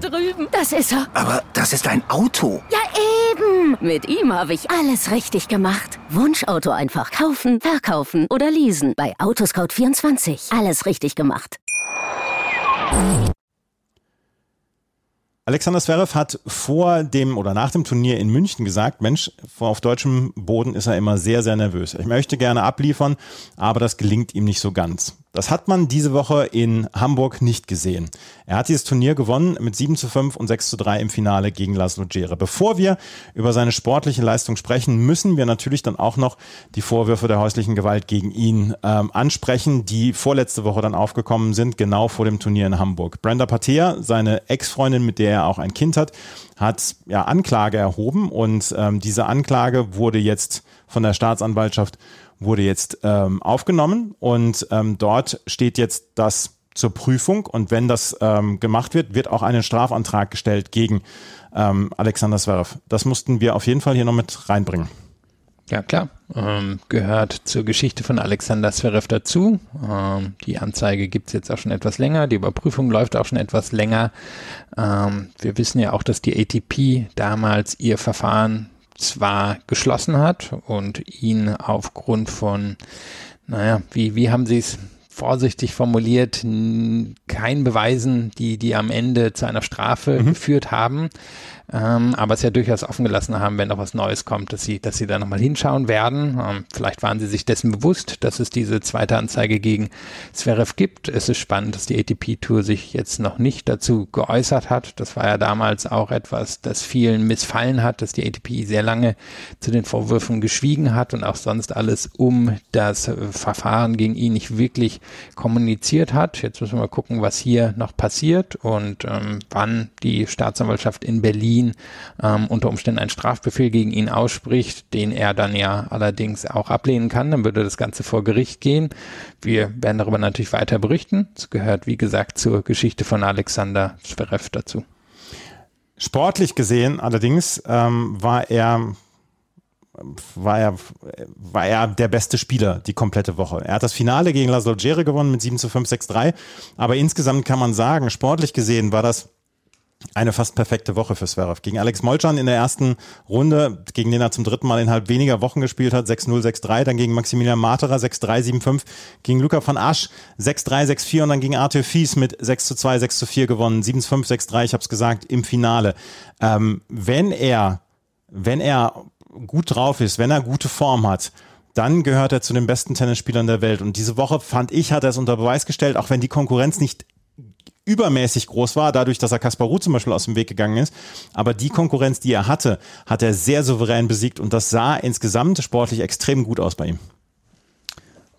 Speaker 8: Da drüben. Das ist er.
Speaker 9: Aber das ist ein Auto.
Speaker 8: Ja, eben. Mit ihm habe ich alles richtig gemacht. Wunschauto einfach kaufen, verkaufen oder leasen. Bei Autoscout24. Alles richtig gemacht.
Speaker 2: Alexander Zverev hat vor dem oder nach dem Turnier in München gesagt, Mensch, auf deutschem Boden ist er immer sehr, sehr nervös. Ich möchte gerne abliefern, aber das gelingt ihm nicht so ganz. Das hat man diese Woche in Hamburg nicht gesehen. Er hat dieses Turnier gewonnen mit 7 zu 5 und 6 zu 3 im Finale gegen Laszlo Djere. Bevor wir über seine sportliche Leistung sprechen, müssen wir natürlich dann auch noch die Vorwürfe der häuslichen Gewalt gegen ihn ähm, ansprechen, die vorletzte Woche dann aufgekommen sind, genau vor dem Turnier in Hamburg. Brenda Patea, seine Ex-Freundin, mit der er auch ein Kind hat, hat ja Anklage erhoben und ähm, diese Anklage wurde jetzt von der Staatsanwaltschaft wurde jetzt ähm, aufgenommen und ähm, dort steht jetzt das zur Prüfung und wenn das ähm, gemacht wird, wird auch ein Strafantrag gestellt gegen ähm, Alexander Zverev. Das mussten wir auf jeden Fall hier noch mit reinbringen.
Speaker 3: Ja, klar. Ähm, gehört zur Geschichte von Alexander Zverev dazu. Ähm, die Anzeige gibt's jetzt auch schon etwas länger. Die Überprüfung läuft auch schon etwas länger. Ähm, wir wissen ja auch, dass die ATP damals ihr Verfahren zwar geschlossen hat und ihn aufgrund von naja, wie, wie haben Sie es vorsichtig formuliert, kein Beweisen, die, die am Ende zu einer Strafe mhm. geführt haben ähm, aber es ja durchaus offen gelassen haben, wenn noch was Neues kommt, dass sie, dass sie da nochmal hinschauen werden. Ähm, vielleicht waren sie sich dessen bewusst, dass es diese zweite Anzeige gegen Zverev gibt. Es ist spannend, dass die ATP-Tour sich jetzt noch nicht dazu geäußert hat. Das war ja damals auch etwas, das vielen missfallen hat, dass die ATP sehr lange zu den Vorwürfen geschwiegen hat und auch sonst alles um das Verfahren gegen ihn nicht wirklich kommuniziert hat. Jetzt müssen wir mal gucken, was hier noch passiert und ähm, wann die Staatsanwaltschaft in Berlin Berlin ähm, unter Umständen einen Strafbefehl gegen ihn ausspricht, den er dann ja allerdings auch ablehnen kann. Dann würde das Ganze vor Gericht gehen. Wir werden darüber natürlich weiter berichten. Es gehört, wie gesagt, zur Geschichte von Alexander Zverev dazu.
Speaker 2: Sportlich gesehen allerdings ähm, war er war er, war er der beste Spieler die komplette Woche. Er hat das Finale gegen Laszlo Djere gewonnen mit 7 zu 5, 6, 3. Aber insgesamt kann man sagen, sportlich gesehen war das eine fast perfekte Woche für Zverev. Gegen Alex Molchan in der ersten Runde, gegen den er zum dritten Mal innerhalb weniger Wochen gespielt hat, 6-0, 6-3, dann gegen Maximilian Materer 6-3, 7-5, gegen Luca van Asch 6-3, 6-4 und dann gegen Arthur Fies mit 6-2, 6-4 gewonnen, 7-5, 6-3, ich habe es gesagt, im Finale. Ähm, wenn er, wenn er gut drauf ist, wenn er gute Form hat, dann gehört er zu den besten Tennisspielern der Welt. Und diese Woche fand ich, hat er es unter Beweis gestellt, auch wenn die Konkurrenz nicht übermäßig groß war, dadurch, dass er Kaspar zum Beispiel aus dem Weg gegangen ist. Aber die Konkurrenz, die er hatte, hat er sehr souverän besiegt und das sah insgesamt sportlich extrem gut aus bei ihm.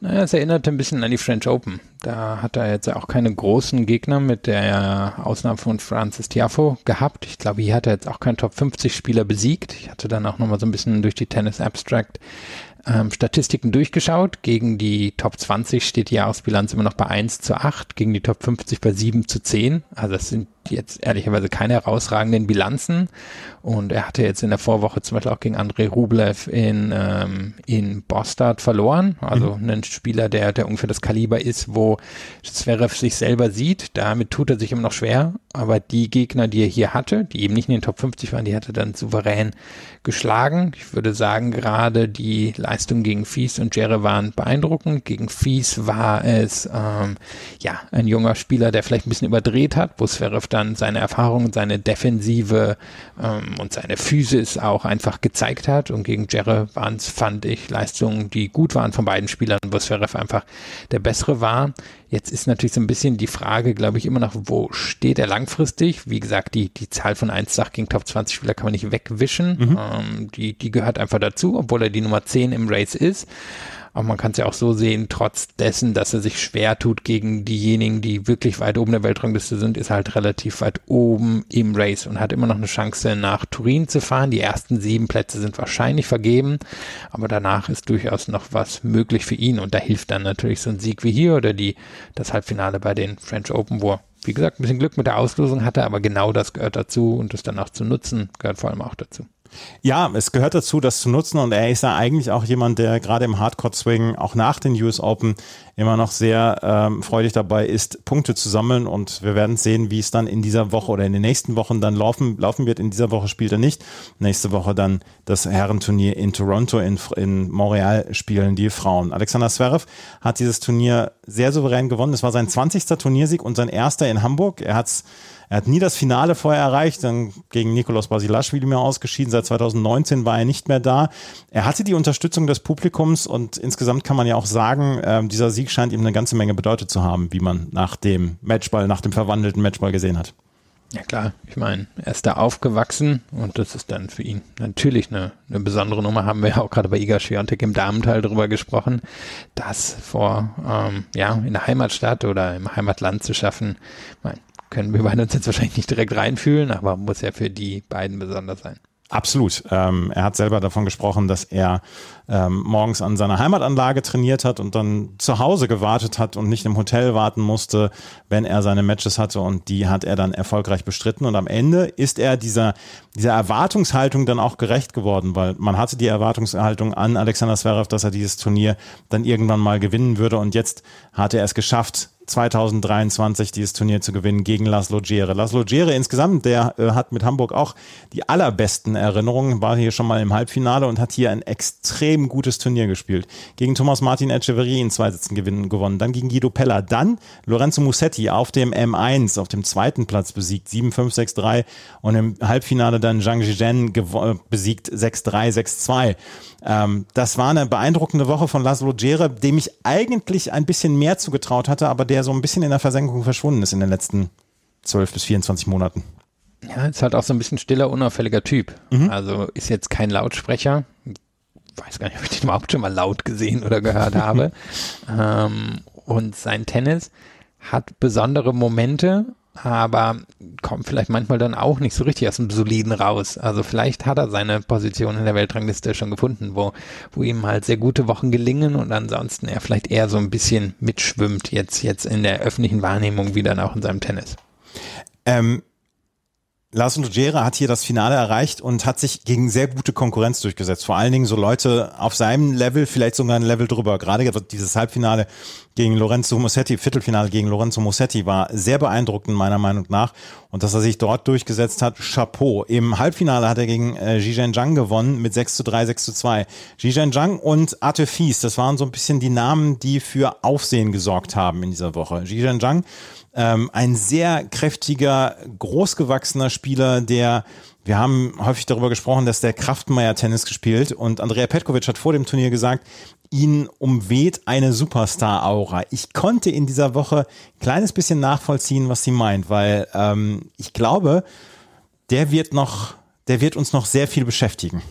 Speaker 3: Naja, es erinnerte ein bisschen an die French Open. Da hat er jetzt auch keine großen Gegner mit der Ausnahme von Francis Tiafo gehabt. Ich glaube, hier hat er jetzt auch keinen Top 50 Spieler besiegt. Ich hatte dann auch nochmal so ein bisschen durch die Tennis Abstract ähm, Statistiken durchgeschaut. Gegen die Top 20 steht die Jahresbilanz immer noch bei 1 zu 8, gegen die Top 50 bei 7 zu 10. Also das sind jetzt ehrlicherweise keine herausragenden Bilanzen. Und er hatte jetzt in der Vorwoche zum Beispiel auch gegen Andrei Rublev in, ähm, in Bostad verloren. Also mhm. ein Spieler, der, der ungefähr das Kaliber ist, wo Zverev sich selber sieht. Damit tut er sich immer noch schwer. Aber die Gegner, die er hier hatte, die eben nicht in den Top 50 waren, die hat er dann souverän geschlagen. Ich würde sagen, gerade die Leistung gegen Fies und Jere waren beeindruckend. Gegen Fies war es ähm, ja ein junger Spieler, der vielleicht ein bisschen überdreht hat, wo Zverev dann seine Erfahrungen, seine Defensive ähm, und seine Physis auch einfach gezeigt hat. Und gegen Jere waren es, fand ich, Leistungen, die gut waren von beiden Spielern, wo Zverev einfach der bessere war. Jetzt ist natürlich so ein bisschen die Frage, glaube ich, immer noch, wo steht er langfristig? Wie gesagt, die, die Zahl von 1 Sach gegen Top 20 Spieler kann man nicht wegwischen. Mhm. Ähm, die, die gehört einfach dazu, obwohl er die Nummer 10 im Race ist. Aber man kann es ja auch so sehen, trotz dessen, dass er sich schwer tut gegen diejenigen, die wirklich weit oben der Weltrangliste sind, ist er halt relativ weit oben im Race und hat immer noch eine Chance, nach Turin zu fahren. Die ersten sieben Plätze sind wahrscheinlich vergeben, aber danach ist durchaus noch was möglich für ihn und da hilft dann natürlich so ein Sieg wie hier oder die, das Halbfinale bei den French Open, wo er, wie gesagt, ein bisschen Glück mit der Auslosung hatte, aber genau das gehört dazu und das dann auch zu nutzen, gehört vor allem auch dazu.
Speaker 2: Ja, es gehört dazu, das zu nutzen und er ist ja eigentlich auch jemand, der gerade im Hardcore-Swing auch nach den US Open immer noch sehr ähm, freudig dabei ist, Punkte zu sammeln und wir werden sehen, wie es dann in dieser Woche oder in den nächsten Wochen dann laufen, laufen wird. In dieser Woche spielt er nicht. Nächste Woche dann das Herrenturnier in Toronto, in, in Montreal spielen die Frauen. Alexander Zverev hat dieses Turnier sehr souverän gewonnen. Es war sein 20. Turniersieg und sein erster in Hamburg. Er hat es er hat nie das Finale vorher erreicht, dann gegen Nikolaus Basilashvili mehr ausgeschieden. Seit 2019 war er nicht mehr da. Er hatte die Unterstützung des Publikums und insgesamt kann man ja auch sagen, äh, dieser Sieg scheint ihm eine ganze Menge bedeutet zu haben, wie man nach dem Matchball, nach dem verwandelten Matchball gesehen hat.
Speaker 3: Ja klar, ich meine, er ist da aufgewachsen und das ist dann für ihn natürlich eine, eine besondere Nummer. Haben wir ja auch gerade bei Iga Świątek im Damenteil drüber gesprochen, das vor ähm, ja in der Heimatstadt oder im Heimatland zu schaffen. Ich meine, können wir beide uns jetzt wahrscheinlich nicht direkt reinfühlen, aber muss ja für die beiden besonders sein.
Speaker 2: Absolut. Ähm, er hat selber davon gesprochen, dass er ähm, morgens an seiner Heimatanlage trainiert hat und dann zu Hause gewartet hat und nicht im Hotel warten musste, wenn er seine Matches hatte und die hat er dann erfolgreich bestritten und am Ende ist er dieser, dieser Erwartungshaltung dann auch gerecht geworden, weil man hatte die Erwartungshaltung an Alexander Zverev, dass er dieses Turnier dann irgendwann mal gewinnen würde und jetzt hat er es geschafft, 2023 dieses Turnier zu gewinnen gegen Laszlo Gere. Laszlo Gere insgesamt, der äh, hat mit Hamburg auch die allerbesten Erinnerungen, war hier schon mal im Halbfinale und hat hier ein extrem gutes Turnier gespielt. Gegen Thomas Martin Echeverry in zwei Sätzen gewinnen, gewonnen, dann gegen Guido Pella, dann Lorenzo Musetti auf dem M1, auf dem zweiten Platz besiegt, 7-5, 6-3 und im Halbfinale dann Zhang Zhizhen besiegt 6-3, 6-2. Ähm, das war eine beeindruckende Woche von Laszlo Gere, dem ich eigentlich ein bisschen mehr zugetraut hatte, aber der so ein bisschen in der Versenkung verschwunden ist in den letzten 12 bis 24 Monaten.
Speaker 3: Ja, ist halt auch so ein bisschen stiller, unauffälliger Typ. Mhm. Also ist jetzt kein Lautsprecher. Ich weiß gar nicht, ob ich den überhaupt schon mal laut gesehen oder gehört habe. ähm, und sein Tennis hat besondere Momente, aber kommt vielleicht manchmal dann auch nicht so richtig aus dem Soliden raus. Also vielleicht hat er seine Position in der Weltrangliste schon gefunden, wo, wo ihm halt sehr gute Wochen gelingen und ansonsten er vielleicht eher so ein bisschen mitschwimmt jetzt, jetzt in der öffentlichen Wahrnehmung wie dann auch in seinem Tennis.
Speaker 2: Ähm, Lars Gera hat hier das Finale erreicht und hat sich gegen sehr gute Konkurrenz durchgesetzt. Vor allen Dingen so Leute auf seinem Level, vielleicht sogar ein Level drüber. Gerade dieses Halbfinale gegen Lorenzo Musetti, Viertelfinale gegen Lorenzo Musetti war sehr beeindruckend meiner Meinung nach. Und dass er sich dort durchgesetzt hat, Chapeau. Im Halbfinale hat er gegen äh, Zhizhen Zhang gewonnen mit 6 zu 3, 6 zu 2. Zhizhen Zhang und Arte Fies, das waren so ein bisschen die Namen, die für Aufsehen gesorgt haben in dieser Woche. Zhizhen Zhang ähm, ein sehr kräftiger, großgewachsener Spieler, der wir haben häufig darüber gesprochen, dass der Kraftmeier Tennis gespielt und Andrea Petkovic hat vor dem Turnier gesagt, ihn umweht eine Superstar-Aura. Ich konnte in dieser Woche ein kleines bisschen nachvollziehen, was sie meint, weil ähm, ich glaube, der wird noch, der wird uns noch sehr viel beschäftigen.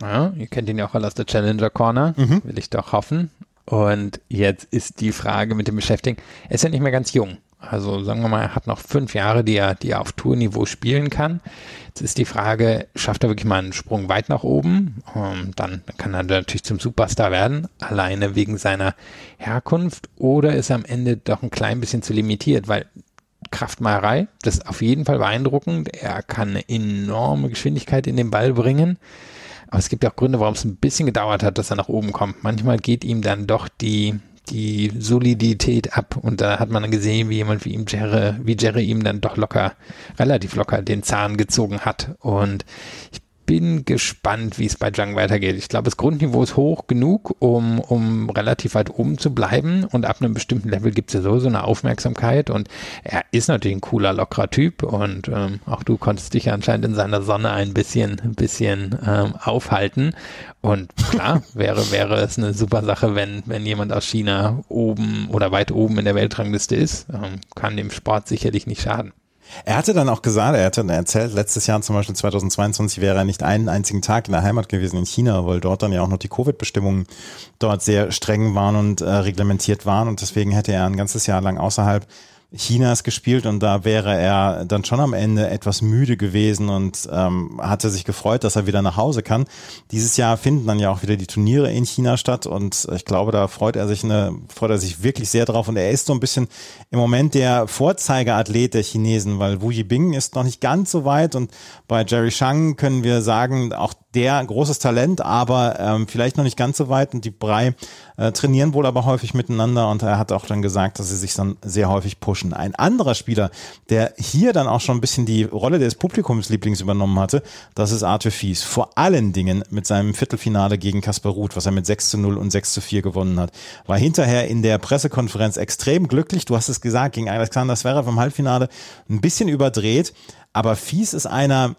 Speaker 3: Ja, ihr kennt ihn ja auch alle aus der Challenger Corner, mhm. will ich doch hoffen. Und jetzt ist die Frage mit dem Beschäftigen, er ist ja nicht mehr ganz jung. Also sagen wir mal, er hat noch fünf Jahre, die er, die er auf Tourniveau spielen kann. Jetzt ist die Frage, schafft er wirklich mal einen Sprung weit nach oben? Um, ähm, dann kann er natürlich zum Superstar werden, alleine wegen seiner Herkunft. Oder ist er am Ende doch ein klein bisschen zu limitiert, weil Kraftmeierei, das ist auf jeden Fall beeindruckend. Er kann eine enorme Geschwindigkeit in den Ball bringen. Aber es gibt ja auch Gründe, warum es ein bisschen gedauert hat, dass er nach oben kommt. Manchmal geht ihm dann doch die, die Solidität ab und da hat man dann gesehen, wie jemand wie ihm Jerry, wie Jerry ihm dann doch locker, relativ locker den Zahn gezogen hat und ich bin gespannt, wie es bei Jung weitergeht. Ich glaube, das Grundniveau ist hoch genug, um, um relativ weit oben zu bleiben. Und ab einem bestimmten Level gibt es ja so, so eine Aufmerksamkeit. Und er ist natürlich ein cooler, lockerer Typ. Und ähm, auch du konntest dich anscheinend in seiner Sonne ein bisschen, ein bisschen ähm, aufhalten. Und klar, wäre, wäre es eine super Sache, wenn, wenn jemand aus China oben oder weit oben in der Weltrangliste ist. Ähm, kann dem Sport sicherlich nicht schaden.
Speaker 2: Er hatte dann auch gesagt, er hatte erzählt, letztes Jahr zum Beispiel 2022 wäre er nicht einen einzigen Tag in der Heimat gewesen in China, weil dort dann ja auch noch die Covid-Bestimmungen dort sehr streng waren und äh, reglementiert waren. Und deswegen hätte er ein ganzes Jahr lang außerhalb Chinas gespielt und da wäre er dann schon am Ende etwas müde gewesen und ähm, hatte sich gefreut, dass er wieder nach Hause kann. Dieses Jahr finden dann ja auch wieder die Turniere in China statt und ich glaube, da freut er sich eine, freut er sich wirklich sehr drauf und er ist so ein bisschen im Moment der Vorzeigeathlet der Chinesen, weil Wu Yibing ist noch nicht ganz so weit und bei Jerry Shang können wir sagen, auch der großes Talent, aber ähm, vielleicht noch nicht ganz so weit und die drei äh, trainieren wohl aber häufig miteinander und er hat auch dann gesagt, dass sie sich dann sehr häufig pushen. Ein anderer Spieler, der hier dann auch schon ein bisschen die Rolle des Publikumslieblings übernommen hatte, das ist Arthur Fies. Vor allen Dingen mit seinem Viertelfinale gegen Kasper Ruth, was er mit 6 zu 0 und 6 zu 4 gewonnen hat. War hinterher in der Pressekonferenz extrem glücklich. Du hast es gesagt, gegen Alexander Zverev im Halbfinale ein bisschen überdreht. Aber Fies ist einer,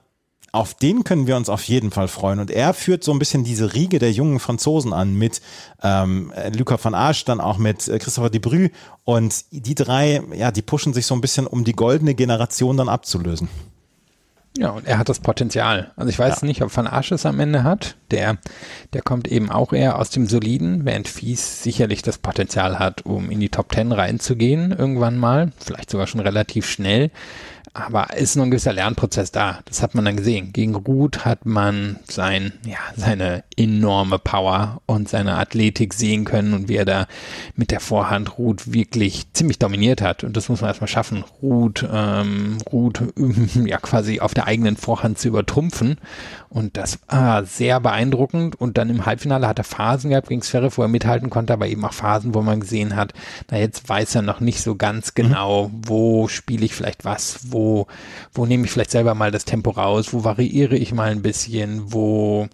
Speaker 2: auf den können wir uns auf jeden Fall freuen. Und er führt so ein bisschen diese Riege der jungen Franzosen an mit ähm, Luca van Arsch, dann auch mit äh, Christopher Debrü. Und die drei, ja, die pushen sich so ein bisschen, um die goldene Generation dann abzulösen.
Speaker 3: Ja, und er hat das Potenzial. Also ich weiß ja. nicht, ob Van Arsch es am Ende hat. Der, der kommt eben auch eher aus dem Soliden, während Fies sicherlich das Potenzial hat, um in die Top Ten reinzugehen irgendwann mal. Vielleicht sogar schon relativ schnell. Aber ist noch ein gewisser Lernprozess da. Das hat man dann gesehen. Gegen Ruth hat man sein, ja, seine enorme Power und seine Athletik sehen können und wie er da mit der Vorhand Ruth wirklich ziemlich dominiert hat. Und das muss man erstmal schaffen, Ruth, ähm, Ruth ja quasi auf der eigenen Vorhand zu übertrumpfen. Und das war sehr beeindruckend. Und dann im Halbfinale hat er Phasen gehabt gegen Sverre, wo er mithalten konnte, aber eben auch Phasen, wo man gesehen hat, na jetzt weiß er noch nicht so ganz genau, wo spiele ich vielleicht was, wo, wo nehme ich vielleicht selber mal das Tempo raus, wo variiere ich mal ein bisschen, wo,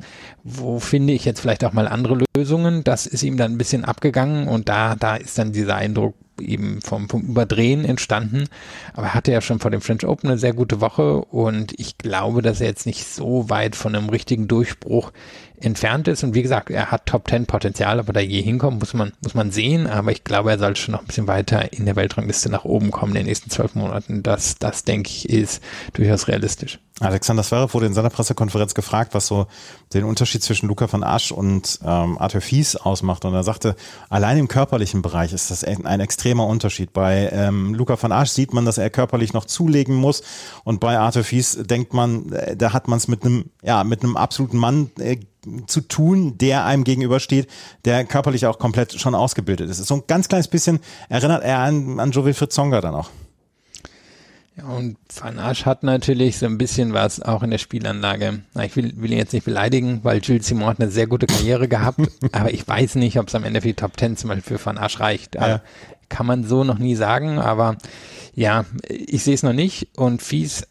Speaker 3: wo finde ich jetzt vielleicht auch mal andere Lösungen. Das ist ihm dann ein bisschen abgegangen und da, da ist dann dieser Eindruck eben vom, vom Überdrehen entstanden. Aber er hatte ja schon vor dem French Open eine sehr gute Woche und ich glaube, dass er jetzt nicht so weit von einem richtigen Durchbruch entfernt ist. Und wie gesagt, er hat Top Ten Potenzial, aber da je hinkommt, muss man, muss man sehen. Aber ich glaube, er sollte schon noch ein bisschen weiter in der Weltrangliste nach oben kommen in den nächsten zwölf Monaten. Das, das denke ich, ist durchaus realistisch.
Speaker 2: Alexander Zverev wurde in seiner Pressekonferenz gefragt, was so den Unterschied zwischen Luca von Asch und ähm, Arthur Fies ausmacht. Und er sagte, allein im körperlichen Bereich ist das ein, ein extremer Unterschied. Bei ähm, Luca von Asch sieht man, dass er körperlich noch zulegen muss. Und bei Arthur Fies denkt man, äh, da hat man es mit einem, ja, mit einem absoluten Mann äh, zu tun, der einem gegenübersteht, der körperlich auch komplett schon ausgebildet ist. So ein ganz kleines bisschen erinnert er an, an Joe Wilfried Zonga dann auch.
Speaker 3: Ja, und Van Asch hat natürlich so ein bisschen was auch in der Spielanlage. Ich will, will ihn jetzt nicht beleidigen, weil Jules Simon hat eine sehr gute Karriere gehabt, aber ich weiß nicht, ob es am Ende für die Top Ten zum Beispiel für Van Asch reicht. Ja. Kann man so noch nie sagen, aber ja, ich sehe es noch nicht und fies,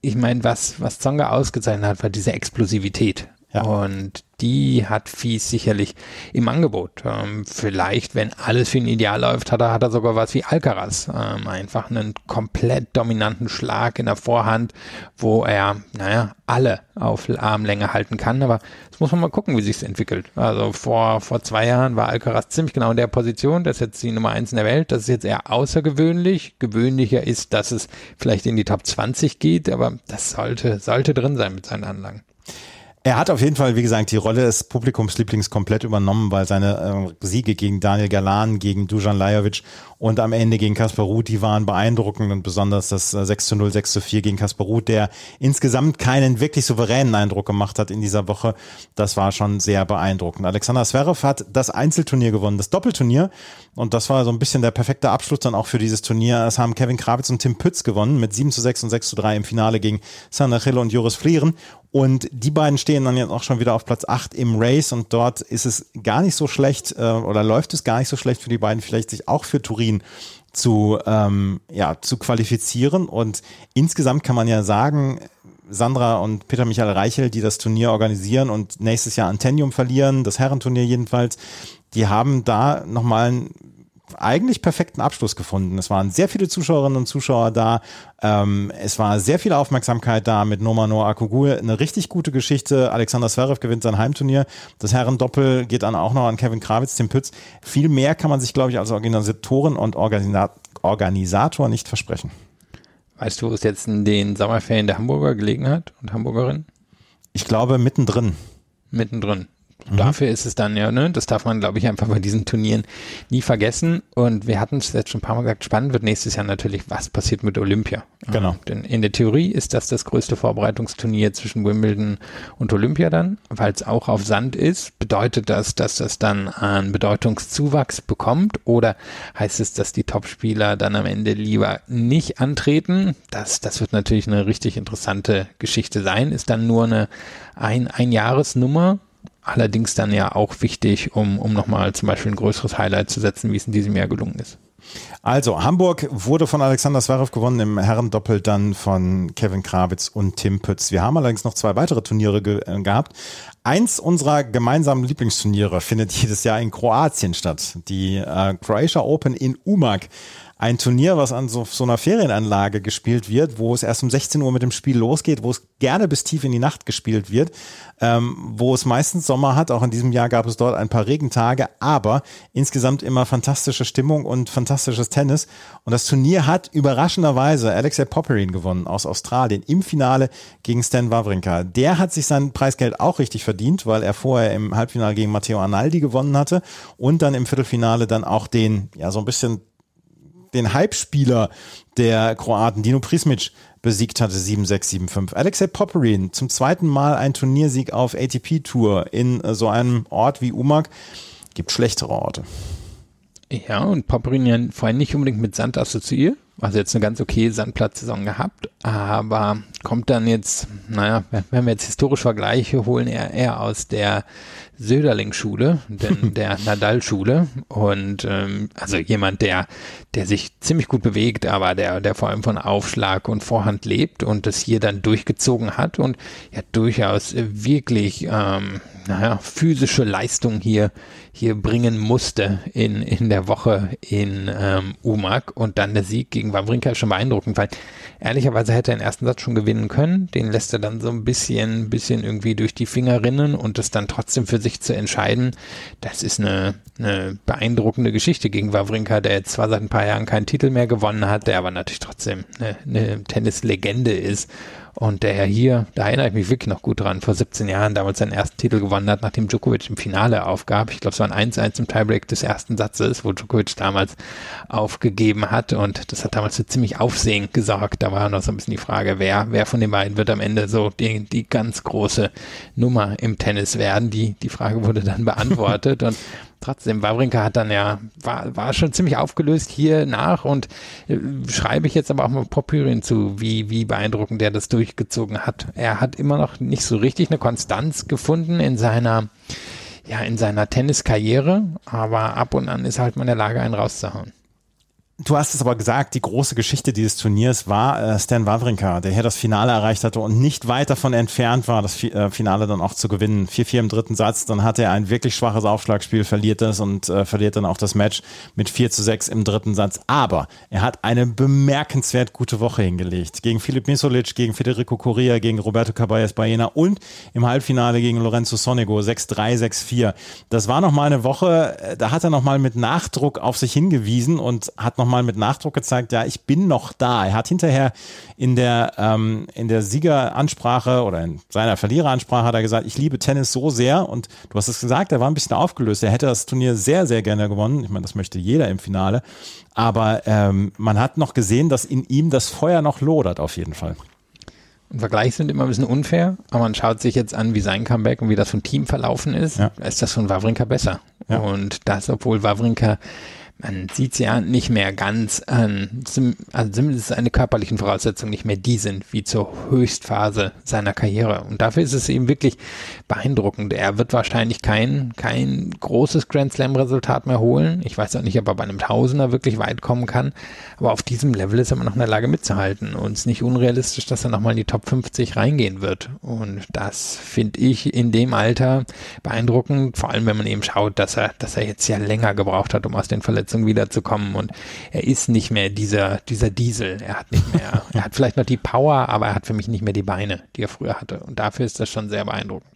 Speaker 3: ich meine, was, was Zonga ausgezeichnet hat, war diese Explosivität. Ja. Und die hat Fies sicherlich im Angebot. Ähm, vielleicht, wenn alles für ihn ideal läuft, hat er, hat er sogar was wie Alcaraz. Ähm, einfach einen komplett dominanten Schlag in der Vorhand, wo er, naja, alle auf Armlänge halten kann. Aber das muss man mal gucken, wie sich's entwickelt. Also vor, vor zwei Jahren war Alcaraz ziemlich genau in der Position. Das ist jetzt die Nummer eins in der Welt. Das ist jetzt eher außergewöhnlich. Gewöhnlicher ist, dass es vielleicht in die Top 20 geht, aber das sollte, sollte drin sein mit seinen Anlagen.
Speaker 2: Er hat auf jeden Fall, wie gesagt, die Rolle des Publikumslieblings komplett übernommen, weil seine äh, Siege gegen Daniel Galan, gegen Dujan Lajovic und am Ende gegen Kasper Ruth, die waren beeindruckend und besonders das 6 äh, zu 0, 6 zu 4 gegen Kasper Ruth, der insgesamt keinen wirklich souveränen Eindruck gemacht hat in dieser Woche. Das war schon sehr beeindruckend. Alexander Zverev hat das Einzelturnier gewonnen, das Doppelturnier. Und das war so ein bisschen der perfekte Abschluss dann auch für dieses Turnier. Es haben Kevin Krawitz und Tim Pütz gewonnen mit 7 zu 6 und 6 zu 3 im Finale gegen Sander Hill und Joris Flieren. Und die beiden stehen dann jetzt auch schon wieder auf Platz 8 im Race und dort ist es gar nicht so schlecht äh, oder läuft es gar nicht so schlecht für die beiden, vielleicht sich auch für Turin zu, ähm, ja, zu qualifizieren. Und insgesamt kann man ja sagen, Sandra und Peter Michael Reichel, die das Turnier organisieren und nächstes Jahr Antennium verlieren, das Herrenturnier jedenfalls, die haben da nochmal ein eigentlich perfekten Abschluss gefunden. Es waren sehr viele Zuschauerinnen und Zuschauer da. Ähm, es war sehr viel Aufmerksamkeit da mit Nomano Akugul. Eine richtig gute Geschichte. Alexander Zverev gewinnt sein Heimturnier. Das Herrendoppel geht dann auch noch an Kevin Krawitz, Tim Pütz. Viel mehr kann man sich, glaube ich, als Organisatorin und Organisa Organisator nicht versprechen.
Speaker 3: Weißt du, wo es jetzt in den Sommerferien der Hamburger gelegen hat und Hamburgerin?
Speaker 2: Ich glaube mittendrin.
Speaker 3: Mittendrin. Mhm. Dafür ist es dann ja, ne, das darf man, glaube ich, einfach bei diesen Turnieren nie vergessen. Und wir hatten es jetzt schon ein paar Mal gesagt, spannend wird nächstes Jahr natürlich, was passiert mit Olympia.
Speaker 2: Genau.
Speaker 3: denn in der Theorie ist das das größte Vorbereitungsturnier zwischen Wimbledon und Olympia dann, weil es auch auf Sand ist. Bedeutet das, dass das dann an Bedeutungszuwachs bekommt? Oder heißt es, dass die Topspieler dann am Ende lieber nicht antreten? Das, das wird natürlich eine richtig interessante Geschichte sein. Ist dann nur eine ein, ein Jahresnummer allerdings dann ja auch wichtig, um, um nochmal zum Beispiel ein größeres Highlight zu setzen, wie es in diesem Jahr gelungen ist.
Speaker 2: Also, Hamburg wurde von Alexander Zverev gewonnen, im Herrendoppel dann von Kevin Krawitz und Tim Pütz. Wir haben allerdings noch zwei weitere Turniere ge äh, gehabt. Eins unserer gemeinsamen Lieblingsturniere findet jedes Jahr in Kroatien statt. Die äh, Croatia Open in Umag ein Turnier, was an so, so einer Ferienanlage gespielt wird, wo es erst um 16 Uhr mit dem Spiel losgeht, wo es gerne bis tief in die Nacht gespielt wird, ähm, wo es meistens Sommer hat. Auch in diesem Jahr gab es dort ein paar Regentage, aber insgesamt immer fantastische Stimmung und fantastisches Tennis. Und das Turnier hat überraschenderweise Alexei Popperin gewonnen aus Australien im Finale gegen Stan Wawrinka. Der hat sich sein Preisgeld auch richtig verdient, weil er vorher im Halbfinale gegen Matteo Arnaldi gewonnen hatte und dann im Viertelfinale dann auch den, ja, so ein bisschen den Hype-Spieler der Kroaten, Dino Prismic, besiegt hatte, 7-6, 7-5. Alexei Popperin, zum zweiten Mal ein Turniersieg auf ATP-Tour in äh, so einem Ort wie Umag. Gibt schlechtere Orte.
Speaker 3: Ja, und Popperin ja vorhin nicht unbedingt mit Sand assoziiert. Also jetzt eine ganz okay Sandplatzsaison gehabt, aber kommt dann jetzt, naja, wenn wir jetzt historisch Vergleiche holen, eher, eher aus der Söderling-Schule, denn der Nadal-Schule. Und ähm, also jemand, der, der sich ziemlich gut bewegt, aber der, der vor allem von Aufschlag und Vorhand lebt und das hier dann durchgezogen hat und ja durchaus wirklich, ähm, naja, physische Leistung hier hier bringen musste in, in der Woche in ähm, Umag und dann der Sieg gegen Wawrinka ist schon beeindruckend, weil ehrlicherweise hätte er den ersten Satz schon gewinnen können, den lässt er dann so ein bisschen, bisschen irgendwie durch die Finger rinnen und das dann trotzdem für sich zu entscheiden, das ist eine, eine beeindruckende Geschichte gegen Wawrinka, der jetzt zwar seit ein paar Jahren keinen Titel mehr gewonnen hat, der aber natürlich trotzdem eine, eine Tennislegende ist und der hier, da erinnere ich mich wirklich noch gut dran, vor 17 Jahren damals seinen ersten Titel gewonnen hat, nachdem Djokovic im Finale aufgab. Ich glaube, es war ein 1-1 im Tiebreak des ersten Satzes, wo Djokovic damals aufgegeben hat. Und das hat damals für ziemlich Aufsehen gesorgt. Da war noch so ein bisschen die Frage, wer, wer von den beiden wird am Ende so die, die ganz große Nummer im Tennis werden. Die, die Frage wurde dann beantwortet. und trotzdem, Wawrinka hat dann ja, war, war schon ziemlich aufgelöst hier nach und äh, schreibe ich jetzt aber auch mal Popyrin zu, wie, wie beeindruckend der das durchgezogen hat. Er hat immer noch nicht so richtig eine Konstanz gefunden in seiner, ja, in seiner Tenniskarriere, aber ab und an ist halt mal in der Lage, einen rauszuhauen.
Speaker 2: Du hast es aber gesagt, die große Geschichte dieses Turniers war äh, Stan Wawrinka, der hier das Finale erreicht hatte und nicht weit davon entfernt war, das äh, Finale dann auch zu gewinnen. 4-4 im dritten Satz, dann hatte er ein wirklich schwaches Aufschlagspiel, verliert das und äh, verliert dann auch das Match mit 4 zu 6 im dritten Satz. Aber er hat eine bemerkenswert gute Woche hingelegt. Gegen Filip Misolic, gegen Federico Correa, gegen Roberto Caballes Baena und im Halbfinale gegen Lorenzo Sonego 6-3, 6-4. Das war nochmal eine Woche, äh, da hat er nochmal mit Nachdruck auf sich hingewiesen und hat nochmal nochmal mit Nachdruck gezeigt, ja, ich bin noch da. Er hat hinterher in der, ähm, in der Siegeransprache oder in seiner Verliereransprache hat er gesagt, ich liebe Tennis so sehr und du hast es gesagt, er war ein bisschen aufgelöst. Er hätte das Turnier sehr, sehr gerne gewonnen. Ich meine, das möchte jeder im Finale. Aber ähm, man hat noch gesehen, dass in ihm das Feuer noch lodert, auf jeden Fall.
Speaker 3: Vergleiche sind immer ein bisschen unfair, aber man schaut sich jetzt an, wie sein Comeback und wie das vom Team verlaufen ist. Ja. ist das von Wawrinka besser. Ja. Und das, obwohl Wawrinka man sieht sie ja nicht mehr ganz an, also zumindest seine körperlichen Voraussetzungen nicht mehr die sind, wie zur Höchstphase seiner Karriere. Und dafür ist es eben wirklich beeindruckend. Er wird wahrscheinlich kein, kein großes Grand Slam Resultat mehr holen. Ich weiß auch nicht, ob er bei einem Tausender wirklich weit kommen kann. Aber auf diesem Level ist er immer noch in der Lage mitzuhalten. Und es ist nicht unrealistisch, dass er nochmal in die Top 50 reingehen wird. Und das finde ich in dem Alter beeindruckend. Vor allem, wenn man eben schaut, dass er, dass er jetzt ja länger gebraucht hat, um aus den Verletzungen Verletzung wiederzukommen und er ist nicht mehr dieser, dieser Diesel. Er hat nicht mehr, er hat vielleicht noch die Power, aber er hat für mich nicht mehr die Beine, die er früher hatte. Und dafür ist das schon sehr beeindruckend.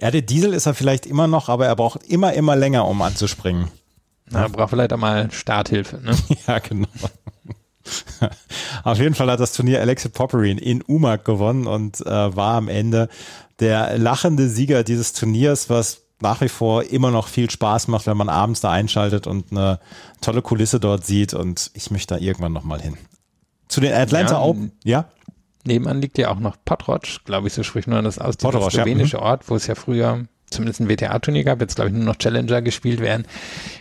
Speaker 2: Ja, der Diesel ist er vielleicht immer noch, aber er braucht immer, immer länger, um anzuspringen.
Speaker 3: Na, er braucht vielleicht auch mal Starthilfe, ne?
Speaker 2: ja, genau. Auf jeden Fall hat das Turnier Alexei Popperin in Umag gewonnen und äh, war am Ende der lachende Sieger dieses Turniers, was nach wie vor immer noch viel Spaß macht, wenn man abends da einschaltet und eine tolle Kulisse dort sieht und ich möchte da irgendwann nochmal hin. Zu den Atlanta ja, Open, ja?
Speaker 3: Nebenan liegt ja auch noch Potroc, glaube ich, so spricht man das aus, dieser slowenische ja. Mhm. Ort, wo es ja früher zumindest ein WTA-Turnier gab, jetzt glaube ich nur noch Challenger gespielt werden.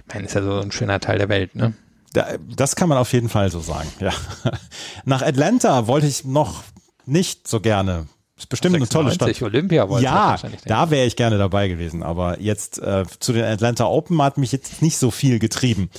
Speaker 3: Ich meine, ist ja so ein schöner Teil der Welt, ne?
Speaker 2: Das kann man auf jeden Fall so sagen, ja. Nach Atlanta wollte ich noch nicht so gerne ist bestimmt 96, eine tolle Stadt.
Speaker 3: Olympia wollte
Speaker 2: Ja, da wäre ich gerne dabei gewesen. Aber jetzt äh, zu den Atlanta Open hat mich jetzt nicht so viel getrieben.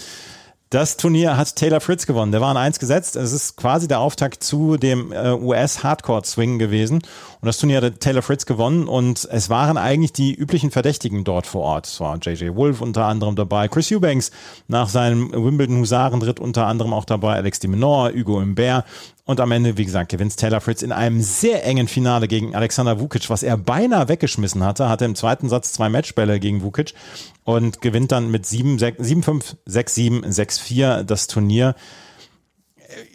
Speaker 2: Das Turnier hat Taylor Fritz gewonnen. Der war in eins gesetzt. Es ist quasi der Auftakt zu dem äh, US Hardcore Swing gewesen. Und das Turnier hat Taylor Fritz gewonnen. Und es waren eigentlich die üblichen Verdächtigen dort vor Ort. Es war JJ Wolf unter anderem dabei. Chris Eubanks nach seinem Wimbledon Husarenritt unter anderem auch dabei. Alex de Menor, Hugo Imbert. Und am Ende, wie gesagt, gewinnt Taylor Fritz in einem sehr engen Finale gegen Alexander Vukic, was er beinahe weggeschmissen hatte. Hatte im zweiten Satz zwei Matchbälle gegen Vukic und gewinnt dann mit 7-5, 6-7, 6-4 das Turnier.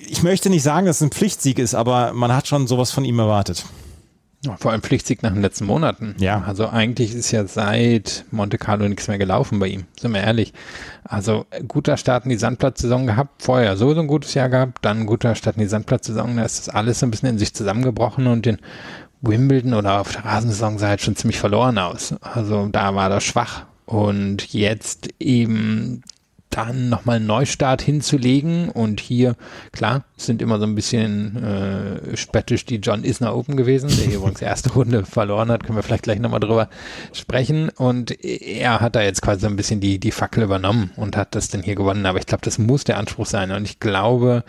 Speaker 2: Ich möchte nicht sagen, dass es ein Pflichtsieg ist, aber man hat schon sowas von ihm erwartet.
Speaker 3: Vor allem Pflichtsieg nach den letzten Monaten.
Speaker 2: Ja.
Speaker 3: Also eigentlich ist ja seit Monte Carlo nichts mehr gelaufen bei ihm, sind wir ehrlich. Also guter Start in die Sandplatzsaison gehabt, vorher sowieso ein gutes Jahr gehabt, dann guter Start in die Sandplatzsaison, da ist das alles so ein bisschen in sich zusammengebrochen und den Wimbledon oder auf der Rasensaison sah halt schon ziemlich verloren aus. Also da war das schwach. Und jetzt eben dann nochmal einen Neustart hinzulegen. Und hier, klar, sind immer so ein bisschen äh, spöttisch die John Isner Open gewesen, der hier übrigens erste Runde verloren hat, können wir vielleicht gleich nochmal drüber sprechen. Und er hat da jetzt quasi so ein bisschen die, die Fackel übernommen und hat das denn hier gewonnen, aber ich glaube, das muss der Anspruch sein. Und ich glaube,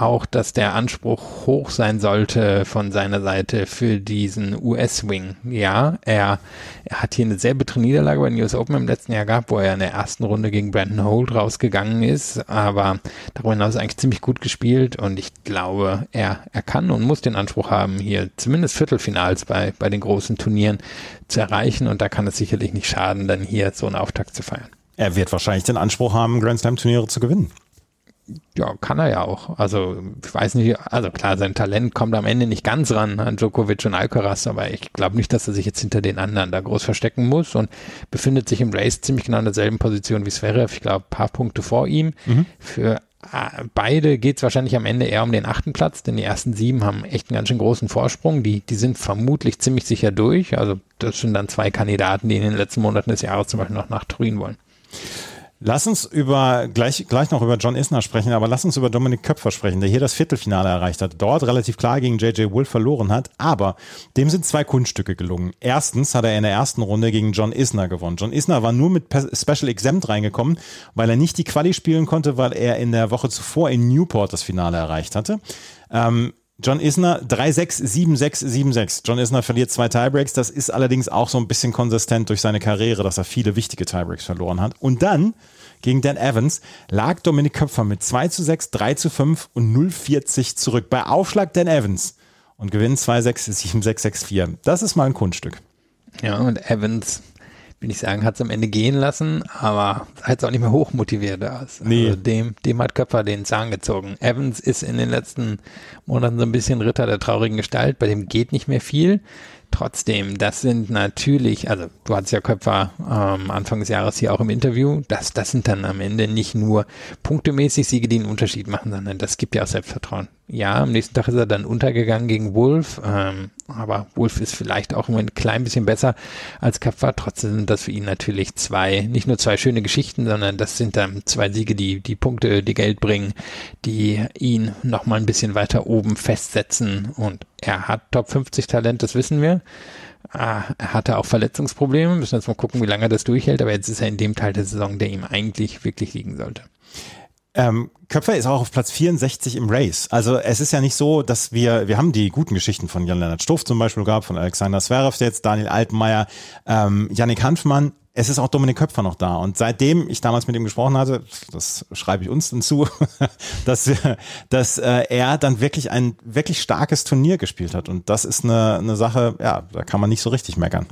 Speaker 3: auch, dass der Anspruch hoch sein sollte von seiner Seite für diesen US-Wing. Ja, er, er hat hier eine sehr bittere Niederlage bei den US Open im letzten Jahr gehabt, wo er in der ersten Runde gegen Brandon Holt rausgegangen ist, aber darüber hinaus eigentlich ziemlich gut gespielt und ich glaube, er, er kann und muss den Anspruch haben, hier zumindest Viertelfinals bei, bei den großen Turnieren zu erreichen und da kann es sicherlich nicht schaden, dann hier so einen Auftakt zu feiern.
Speaker 2: Er wird wahrscheinlich den Anspruch haben, Grand Slam Turniere zu gewinnen.
Speaker 3: Ja, kann er ja auch. Also ich weiß nicht, also klar, sein Talent kommt am Ende nicht ganz ran an Djokovic und Alcaraz, aber ich glaube nicht, dass er sich jetzt hinter den anderen da groß verstecken muss und befindet sich im Race ziemlich genau in derselben Position wie Zverev. Ich glaube, paar Punkte vor ihm. Mhm. Für äh, beide geht es wahrscheinlich am Ende eher um den achten Platz, denn die ersten sieben haben echt einen ganz schön großen Vorsprung. Die, die sind vermutlich ziemlich sicher durch. Also das sind dann zwei Kandidaten, die in den letzten Monaten des Jahres zum Beispiel noch nach Turin wollen.
Speaker 2: Lass uns über gleich, gleich noch über John Isner sprechen, aber lass uns über Dominik Köpfer sprechen, der hier das Viertelfinale erreicht hat, dort relativ klar gegen JJ Wolf verloren hat, aber dem sind zwei Kunststücke gelungen. Erstens hat er in der ersten Runde gegen John Isner gewonnen. John Isner war nur mit Special Exempt reingekommen, weil er nicht die Quali spielen konnte, weil er in der Woche zuvor in Newport das Finale erreicht hatte. Ähm, John Isner 3-6, 7-6, 7-6. John Isner verliert zwei Tiebreaks. Das ist allerdings auch so ein bisschen konsistent durch seine Karriere, dass er viele wichtige Tiebreaks verloren hat. Und dann gegen Dan Evans lag Dominik Köpfer mit 2 zu 6, 3 zu 5 und 0,40 zurück. Bei Aufschlag Dan Evans und gewinnt 2-6, 7-6, 6-4. Das ist mal ein Kunststück.
Speaker 3: Ja, und Evans will ich sagen, hat es am Ende gehen lassen, aber hat es auch nicht mehr hochmotiviert aus.
Speaker 2: Nee.
Speaker 3: Also dem, dem hat Köpfer den Zahn gezogen. Evans ist in den letzten Monaten so ein bisschen Ritter der traurigen Gestalt, bei dem geht nicht mehr viel. Trotzdem, das sind natürlich, also du hattest ja Köpfer ähm, Anfang des Jahres hier auch im Interview, das, das sind dann am Ende nicht nur punktemäßig Siege, die einen Unterschied machen, sondern das gibt ja auch Selbstvertrauen. Ja, am nächsten Tag ist er dann untergegangen gegen Wolf, ähm, aber Wolf ist vielleicht auch ein klein bisschen besser als Köpfer. Trotzdem sind das für ihn natürlich zwei, nicht nur zwei schöne Geschichten, sondern das sind dann zwei Siege, die die Punkte, die Geld bringen, die ihn nochmal ein bisschen weiter oben festsetzen und er hat Top 50 Talent, das wissen wir. Ah, er hatte auch Verletzungsprobleme, müssen jetzt mal gucken, wie lange er das durchhält, aber jetzt ist er in dem Teil der Saison, der ihm eigentlich wirklich liegen sollte.
Speaker 2: Ähm, Köpfer ist auch auf Platz 64 im Race. Also es ist ja nicht so, dass wir, wir haben die guten Geschichten von Jan-Lennart Stuff zum Beispiel gehabt, von Alexander Zverev jetzt, Daniel Altmaier, ähm, Yannick Hanfmann. Es ist auch Dominik Köpfer noch da. Und seitdem ich damals mit ihm gesprochen hatte, das schreibe ich uns dann zu, dass, dass äh, er dann wirklich ein wirklich starkes Turnier gespielt hat. Und das ist eine, eine Sache, ja, da kann man nicht so richtig meckern.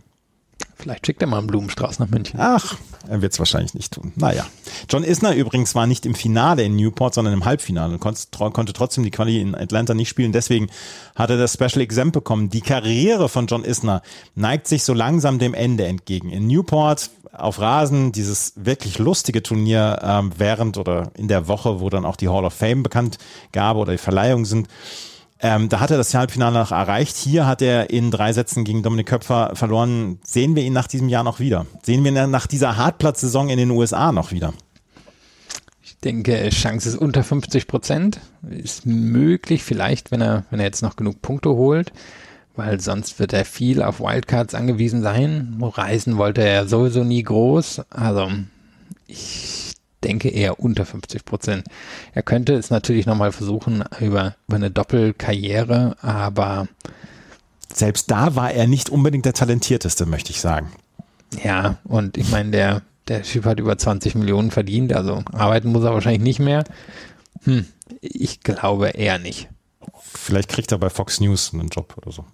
Speaker 3: Vielleicht schickt er mal einen Blumenstrauß nach München.
Speaker 2: Ach, er wird es wahrscheinlich nicht tun. Naja. John Isner übrigens war nicht im Finale in Newport, sondern im Halbfinale und konnte, trotzdem die Quali in Atlanta nicht spielen. Deswegen hat er das Special Exempt bekommen. Die Karriere von John Isner neigt sich so langsam dem Ende entgegen. In Newport auf Rasen, dieses wirklich lustige Turnier ähm, während oder in der Woche, wo dann auch die Hall of Fame bekannt gab oder die Verleihungen sind ähm, da hat er das Halbfinale noch erreicht. Hier hat er in drei Sätzen gegen Dominik Köpfer verloren. Sehen wir ihn nach diesem Jahr noch wieder? Sehen wir ihn nach dieser Hartplatz-Saison in den USA noch wieder?
Speaker 3: Ich denke, Chance ist unter 50 Prozent. Ist möglich, vielleicht, wenn er, wenn er jetzt noch genug Punkte holt, weil sonst wird er viel auf Wildcards angewiesen sein. Reisen wollte er sowieso nie groß. Also, ich denke eher unter 50 Prozent. Er könnte es natürlich nochmal versuchen über, über eine Doppelkarriere, aber
Speaker 2: selbst da war er nicht unbedingt der talentierteste, möchte ich sagen.
Speaker 3: Ja, und ich meine, der, der Typ hat über 20 Millionen verdient, also arbeiten muss er wahrscheinlich nicht mehr. Hm, ich glaube eher nicht.
Speaker 2: Vielleicht kriegt er bei Fox News einen Job oder so.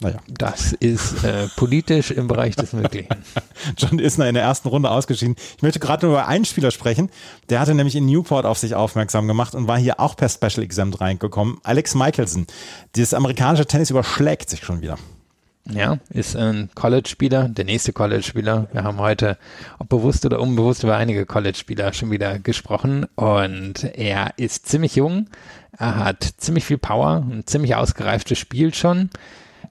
Speaker 3: Naja. Das ist äh, politisch im Bereich des Möglichen.
Speaker 2: John Isner in der ersten Runde ausgeschieden. Ich möchte gerade nur über einen Spieler sprechen. Der hatte nämlich in Newport auf sich aufmerksam gemacht und war hier auch per Special Exempt reingekommen. Alex Michelson. Dieses amerikanische Tennis überschlägt sich schon wieder.
Speaker 3: Ja, ist ein College-Spieler, der nächste College-Spieler. Wir haben heute, ob bewusst oder unbewusst, über einige College-Spieler schon wieder gesprochen und er ist ziemlich jung, er hat ziemlich viel Power, ein ziemlich ausgereiftes Spiel schon.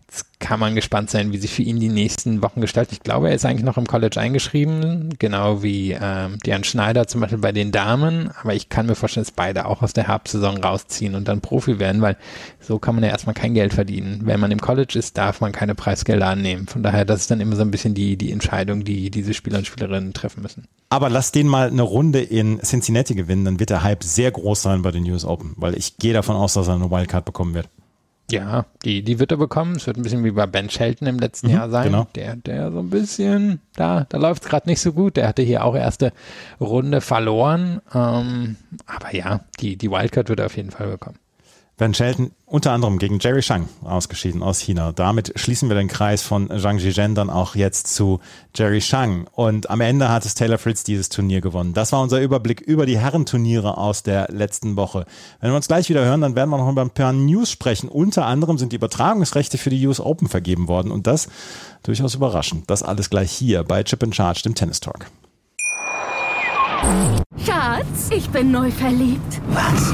Speaker 3: Jetzt kann man gespannt sein, wie sich für ihn die nächsten Wochen gestalten. Ich glaube, er ist eigentlich noch im College eingeschrieben, genau wie ähm, Diane Schneider zum Beispiel bei den Damen. Aber ich kann mir vorstellen, dass beide auch aus der Herbstsaison rausziehen und dann Profi werden, weil so kann man ja erstmal kein Geld verdienen. Wenn man im College ist, darf man keine Preisgelder annehmen. Von daher, das ist dann immer so ein bisschen die, die Entscheidung, die diese Spieler und Spielerinnen treffen müssen.
Speaker 2: Aber lass den mal eine Runde in Cincinnati gewinnen, dann wird der Hype sehr groß sein bei den US Open, weil ich gehe davon aus, dass er eine Wildcard bekommen wird.
Speaker 3: Ja, die, die wird er bekommen. Es wird ein bisschen wie bei Ben Shelton im letzten mhm, Jahr sein. Genau. Der, der so ein bisschen, da, da läuft es gerade nicht so gut. Der hatte hier auch erste Runde verloren. Ähm, aber ja, die, die Wildcard wird er auf jeden Fall bekommen.
Speaker 2: Van Shelton unter anderem gegen Jerry Shang ausgeschieden aus China. Damit schließen wir den Kreis von Zhang Zhizhen dann auch jetzt zu Jerry Shang. Und am Ende hat es Taylor Fritz dieses Turnier gewonnen. Das war unser Überblick über die Herrenturniere aus der letzten Woche. Wenn wir uns gleich wieder hören, dann werden wir noch über ein paar News sprechen. Unter anderem sind die Übertragungsrechte für die US Open vergeben worden. Und das durchaus überraschend. Das alles gleich hier bei Chip and Charge, dem Tennis Talk.
Speaker 8: Schatz, ich bin neu verliebt.
Speaker 9: Was?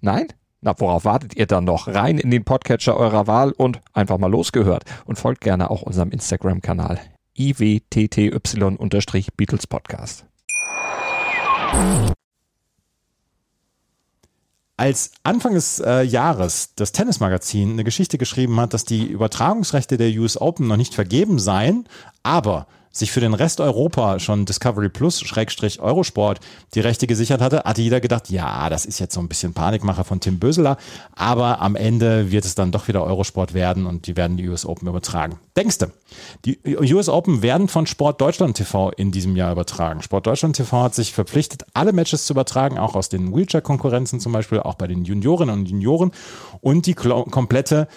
Speaker 10: Nein? Na, worauf wartet ihr dann noch? Rein in den Podcatcher eurer Wahl und einfach mal losgehört. Und folgt gerne auch unserem Instagram-Kanal iwtty-Beatles Podcast.
Speaker 2: Als Anfang des äh, Jahres das Tennismagazin eine Geschichte geschrieben hat, dass die Übertragungsrechte der US Open noch nicht vergeben seien, aber sich für den Rest Europa schon Discovery Plus Schrägstrich Eurosport die Rechte gesichert hatte, hatte jeder gedacht, ja, das ist jetzt so ein bisschen Panikmacher von Tim Böseler, aber am Ende wird es dann doch wieder Eurosport werden und die werden die US Open übertragen. Denkste, die US Open werden von Sport Deutschland TV in diesem Jahr übertragen. Sport Deutschland TV hat sich verpflichtet, alle Matches zu übertragen, auch aus den Wheelchair-Konkurrenzen zum Beispiel, auch bei den Juniorinnen und Junioren und die komplette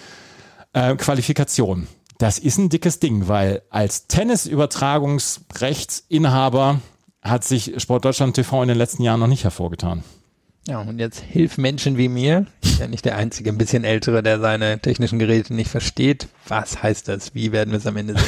Speaker 2: äh, Qualifikation. Das ist ein dickes Ding, weil als Tennisübertragungsrechtsinhaber hat sich Sportdeutschland TV in den letzten Jahren noch nicht hervorgetan.
Speaker 3: Ja, und jetzt hilf Menschen wie mir, ich bin ja nicht der einzige ein bisschen ältere, der seine technischen Geräte nicht versteht. Was heißt das? Wie werden wir es am Ende sehen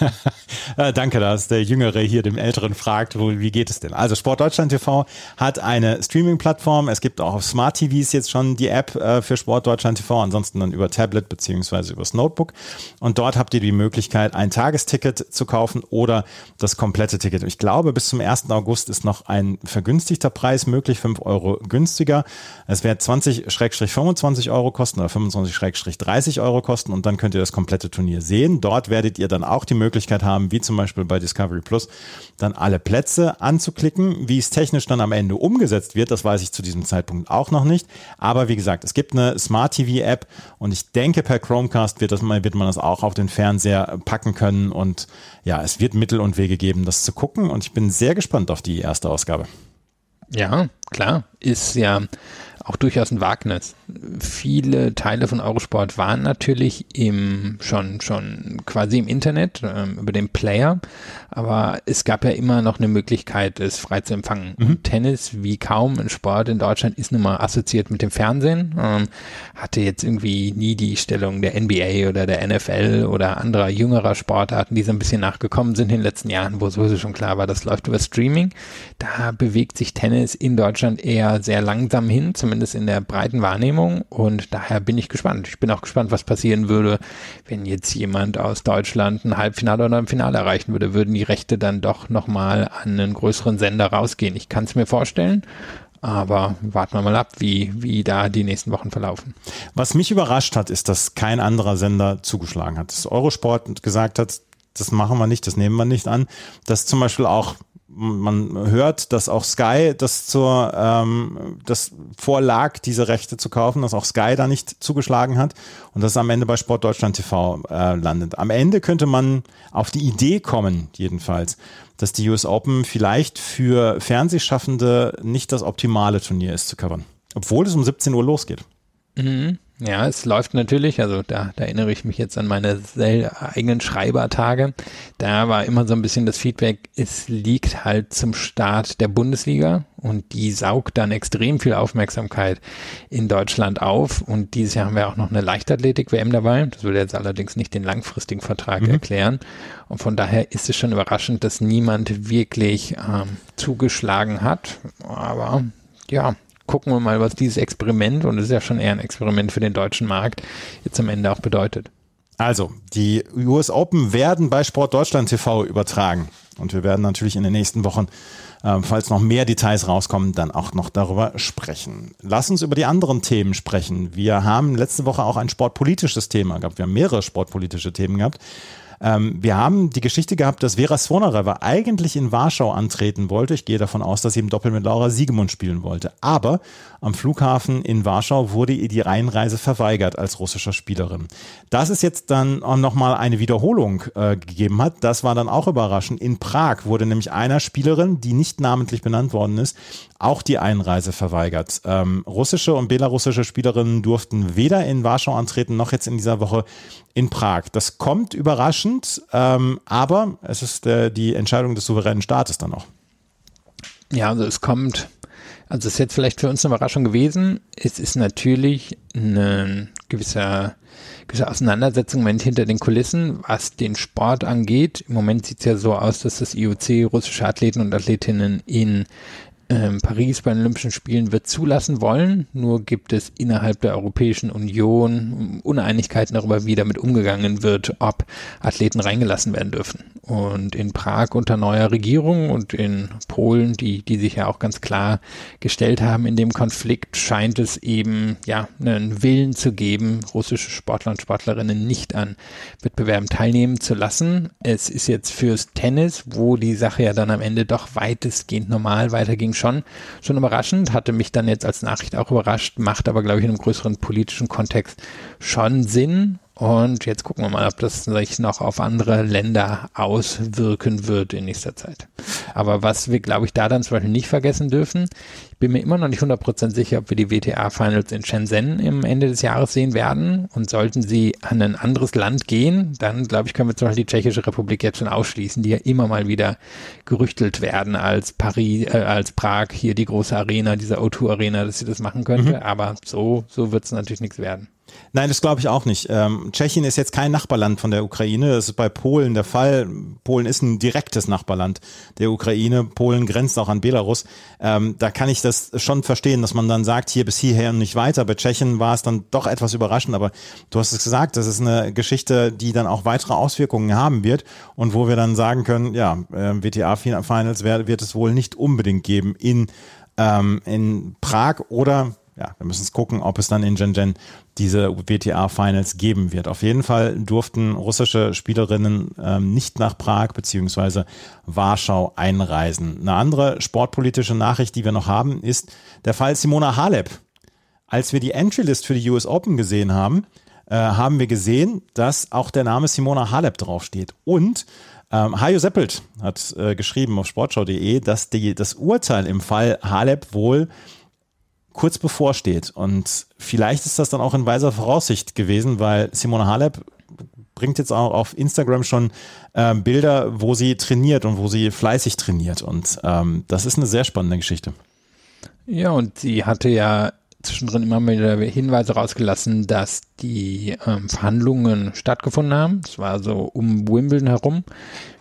Speaker 2: äh, danke, dass der Jüngere hier dem Älteren fragt, wie geht es denn? Also Sport Deutschland TV hat eine Streaming-Plattform. Es gibt auch auf Smart TVs jetzt schon die App äh, für Sport Deutschland TV, ansonsten dann über Tablet beziehungsweise übers Notebook. Und dort habt ihr die Möglichkeit, ein Tagesticket zu kaufen oder das komplette Ticket. Ich glaube, bis zum 1. August ist noch ein vergünstigter Preis möglich, 5 Euro günstiger. Es wird 20-25 Euro kosten oder 25-30 Euro kosten und dann könnt ihr das komplette Turnier sehen. Dort werdet ihr dann auch die Möglichkeit haben, wie zum Beispiel bei Discovery Plus, dann alle Plätze anzuklicken. Wie es technisch dann am Ende umgesetzt wird, das weiß ich zu diesem Zeitpunkt auch noch nicht. Aber wie gesagt, es gibt eine Smart TV App und ich denke, per Chromecast wird, das, wird man das auch auf den Fernseher packen können und ja, es wird Mittel und Wege geben, das zu gucken und ich bin sehr gespannt auf die erste Ausgabe.
Speaker 3: Ja, klar, ist ja auch durchaus ein Wagnis. Viele Teile von Eurosport waren natürlich im, schon, schon quasi im Internet, ähm, über den Player, aber es gab ja immer noch eine Möglichkeit, es frei zu empfangen. Mhm. Tennis, wie kaum ein Sport in Deutschland, ist nun mal assoziiert mit dem Fernsehen, ähm, hatte jetzt irgendwie nie die Stellung der NBA oder der NFL oder anderer jüngerer Sportarten, die so ein bisschen nachgekommen sind in den letzten Jahren, wo sowieso schon klar war, das läuft über Streaming. Da bewegt sich Tennis in Deutschland eher sehr langsam hin, zumindest zumindest in der breiten Wahrnehmung. Und daher bin ich gespannt. Ich bin auch gespannt, was passieren würde, wenn jetzt jemand aus Deutschland ein Halbfinale oder ein Finale erreichen würde. Würden die Rechte dann doch nochmal an einen größeren Sender rausgehen? Ich kann es mir vorstellen. Aber warten wir mal ab, wie, wie da die nächsten Wochen verlaufen.
Speaker 2: Was mich überrascht hat, ist, dass kein anderer Sender zugeschlagen hat. Dass Eurosport gesagt hat, das machen wir nicht, das nehmen wir nicht an. Dass zum Beispiel auch man hört, dass auch Sky das zur ähm, das vorlag, diese Rechte zu kaufen, dass auch Sky da nicht zugeschlagen hat und das am Ende bei Sport Deutschland TV äh, landet. Am Ende könnte man auf die Idee kommen, jedenfalls, dass die US Open vielleicht für Fernsehschaffende nicht das optimale Turnier ist zu covern, obwohl es um 17 Uhr losgeht.
Speaker 3: Mhm. Ja, es läuft natürlich, also da, da erinnere ich mich jetzt an meine eigenen Schreibertage. Da war immer so ein bisschen das Feedback, es liegt halt zum Start der Bundesliga und die saugt dann extrem viel Aufmerksamkeit in Deutschland auf. Und dieses Jahr haben wir auch noch eine Leichtathletik-WM dabei. Das würde jetzt allerdings nicht den langfristigen Vertrag mhm. erklären. Und von daher ist es schon überraschend, dass niemand wirklich ähm, zugeschlagen hat. Aber ja, gucken wir mal, was dieses Experiment, und es ist ja schon eher ein Experiment für den deutschen Markt, jetzt am Ende auch bedeutet.
Speaker 2: Also, die US Open werden bei Sport Deutschland TV übertragen. Und wir werden natürlich in den nächsten Wochen, äh, falls noch mehr Details rauskommen, dann auch noch darüber sprechen. Lass uns über die anderen Themen sprechen. Wir haben letzte Woche auch ein sportpolitisches Thema gehabt. Wir haben mehrere sportpolitische Themen gehabt. Ähm, wir haben die Geschichte gehabt, dass Vera Svonareva eigentlich in Warschau antreten wollte. Ich gehe davon aus, dass sie im Doppel mit Laura Siegemund spielen wollte. Aber am Flughafen in Warschau wurde ihr die Einreise verweigert als russischer Spielerin. Dass es jetzt dann nochmal eine Wiederholung äh, gegeben hat, das war dann auch überraschend. In Prag wurde nämlich einer Spielerin, die nicht namentlich benannt worden ist, auch die Einreise verweigert. Ähm, russische und belarussische Spielerinnen durften weder in Warschau antreten, noch jetzt in dieser Woche in Prag. Das kommt überraschend, ähm, aber es ist äh, die Entscheidung des souveränen Staates dann noch.
Speaker 3: Ja, also es kommt, also es ist jetzt vielleicht für uns eine Überraschung gewesen. Es ist natürlich eine gewisse, gewisse Auseinandersetzung Moment hinter den Kulissen, was den Sport angeht. Im Moment sieht es ja so aus, dass das IOC russische Athleten und Athletinnen in ähm, Paris bei den Olympischen Spielen wird zulassen wollen. Nur gibt es innerhalb der Europäischen Union Uneinigkeiten darüber, wie damit umgegangen wird, ob Athleten reingelassen werden dürfen. Und in Prag unter neuer Regierung und in Polen, die, die sich ja auch ganz klar gestellt haben in dem Konflikt, scheint es eben, ja, einen Willen zu geben, russische Sportler und Sportlerinnen nicht an Wettbewerben teilnehmen zu lassen. Es ist jetzt fürs Tennis, wo die Sache ja dann am Ende doch weitestgehend normal weiterging, schon, schon überraschend, hatte mich dann jetzt als Nachricht auch überrascht, macht aber, glaube ich, in einem größeren politischen Kontext schon Sinn. Und jetzt gucken wir mal, ob das sich noch auf andere Länder auswirken wird in nächster Zeit. Aber was wir, glaube ich, da dann zum Beispiel nicht vergessen dürfen, ich bin mir immer noch nicht 100% sicher, ob wir die WTA-Finals in Shenzhen im Ende des Jahres sehen werden. Und sollten sie an ein anderes Land gehen, dann, glaube ich, können wir zum Beispiel die Tschechische Republik jetzt schon ausschließen, die ja immer mal wieder gerüchtelt werden als Paris, äh, als Prag, hier die große Arena, diese O2-Arena, dass sie das machen könnte. Mhm. Aber so, so wird es natürlich nichts werden.
Speaker 2: Nein, das glaube ich auch nicht. Ähm, Tschechien ist jetzt kein Nachbarland von der Ukraine. Das ist bei Polen der Fall. Polen ist ein direktes Nachbarland der Ukraine. Polen grenzt auch an Belarus. Ähm, da kann ich das schon verstehen, dass man dann sagt, hier bis hierher und nicht weiter. Bei Tschechien war es dann doch etwas überraschend, aber du hast es gesagt, das ist eine Geschichte, die dann auch weitere Auswirkungen haben wird und wo wir dann sagen können, ja, äh, WTA-Finals wird es wohl nicht unbedingt geben in, ähm, in Prag oder ja, wir müssen es gucken, ob es dann in Shenzhen diese WTA-Finals geben wird. Auf jeden Fall durften russische Spielerinnen ähm, nicht nach Prag beziehungsweise Warschau einreisen. Eine andere sportpolitische Nachricht, die wir noch haben, ist der Fall Simona Halep. Als wir die Entry-List für die US Open gesehen haben, äh, haben wir gesehen, dass auch der Name Simona Halep draufsteht. Und ähm, Hajo Seppelt hat äh, geschrieben auf sportschau.de, dass die, das Urteil im Fall Halep wohl kurz bevorsteht. Und vielleicht ist das dann auch in weiser Voraussicht gewesen, weil Simone Halep bringt jetzt auch auf Instagram schon äh, Bilder, wo sie trainiert und wo sie fleißig trainiert. Und ähm, das ist eine sehr spannende Geschichte.
Speaker 3: Ja, und sie hatte ja zwischendrin immer wieder Hinweise rausgelassen, dass die ähm, Verhandlungen stattgefunden haben. Es war so um Wimbledon herum.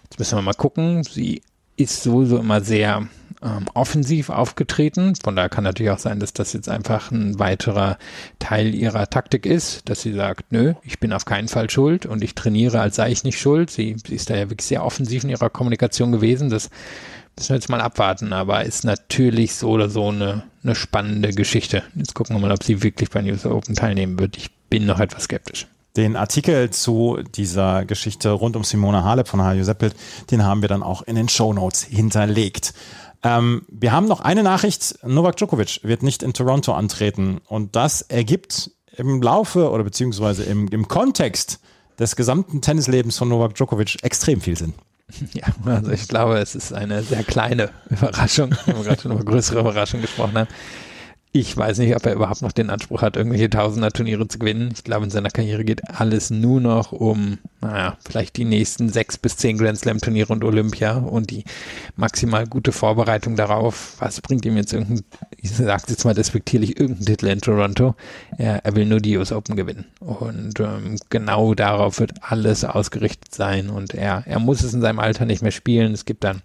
Speaker 3: Jetzt müssen wir mal gucken. Sie ist sowieso immer sehr ähm, offensiv aufgetreten. Von daher kann natürlich auch sein, dass das jetzt einfach ein weiterer Teil ihrer Taktik ist, dass sie sagt, nö, ich bin auf keinen Fall schuld und ich trainiere, als sei ich nicht schuld. Sie, sie ist da ja wirklich sehr offensiv in ihrer Kommunikation gewesen. Das müssen wir jetzt mal abwarten, aber ist natürlich so oder so eine, eine spannende Geschichte. Jetzt gucken wir mal, ob sie wirklich bei News Open teilnehmen wird. Ich bin noch etwas skeptisch.
Speaker 2: Den Artikel zu dieser Geschichte rund um Simona Halep von Hajo Seppelt, den haben wir dann auch in den Show Notes hinterlegt. Ähm, wir haben noch eine Nachricht. Novak Djokovic wird nicht in Toronto antreten. Und das ergibt im Laufe oder beziehungsweise im, im Kontext des gesamten Tennislebens von Novak Djokovic extrem viel Sinn.
Speaker 3: Ja, also ich glaube, es ist eine sehr kleine Überraschung, wenn wir gerade schon über größere Überraschungen gesprochen haben. Ich weiß nicht, ob er überhaupt noch den Anspruch hat, irgendwelche Tausender-Turniere zu gewinnen. Ich glaube, in seiner Karriere geht alles nur noch um, naja, vielleicht die nächsten sechs bis zehn Grand Slam-Turniere und Olympia und die maximal gute Vorbereitung darauf. Was bringt ihm jetzt irgendein, ich sage jetzt mal despektierlich, irgendein Titel in Toronto? Er, er will nur die US Open gewinnen. Und ähm, genau darauf wird alles ausgerichtet sein. Und er, er muss es in seinem Alter nicht mehr spielen. Es gibt dann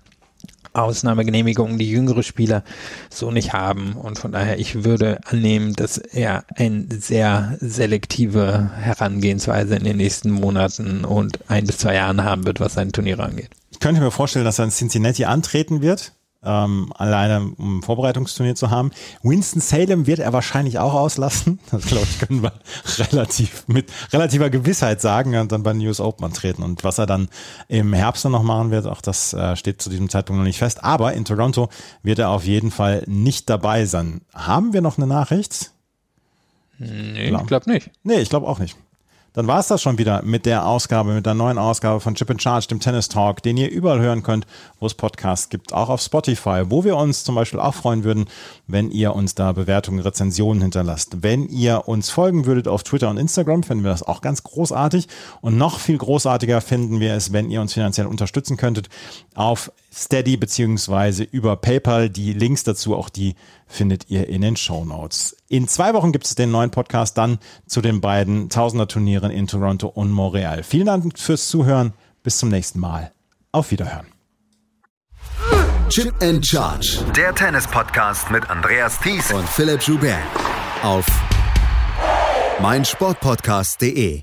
Speaker 3: Ausnahmegenehmigungen, die jüngere Spieler so nicht haben. Und von daher, ich würde annehmen, dass er eine sehr selektive Herangehensweise in den nächsten Monaten und ein bis zwei Jahren haben wird, was seine Turniere angeht.
Speaker 2: Ich könnte mir vorstellen, dass er in Cincinnati antreten wird ähm, alleine um ein Vorbereitungsturnier zu haben. Winston Salem wird er wahrscheinlich auch auslassen. Das glaube ich, können wir relativ mit relativer Gewissheit sagen und dann bei News Open antreten. Und was er dann im Herbst noch machen wird, auch das äh, steht zu diesem Zeitpunkt noch nicht fest. Aber in Toronto wird er auf jeden Fall nicht dabei sein. Haben wir noch eine Nachricht?
Speaker 3: Nee, ich glaube nicht.
Speaker 2: Nee, ich glaube auch nicht. Dann war es das schon wieder mit der Ausgabe, mit der neuen Ausgabe von Chip in Charge, dem Tennis Talk, den ihr überall hören könnt, wo es Podcasts gibt, auch auf Spotify, wo wir uns zum Beispiel auch freuen würden, wenn ihr uns da Bewertungen, Rezensionen hinterlasst. Wenn ihr uns folgen würdet auf Twitter und Instagram, finden wir das auch ganz großartig. Und noch viel großartiger finden wir es, wenn ihr uns finanziell unterstützen könntet auf Steady beziehungsweise über PayPal. Die Links dazu, auch die findet ihr in den Show Notes. In zwei Wochen gibt es den neuen Podcast dann zu den beiden Tausender-Turnieren in Toronto und Montreal. Vielen Dank fürs Zuhören. Bis zum nächsten Mal. Auf Wiederhören.
Speaker 1: Chip and Charge. Der Tennis-Podcast mit Andreas Thies und Philipp Joubert. Auf meinsportpodcast.de.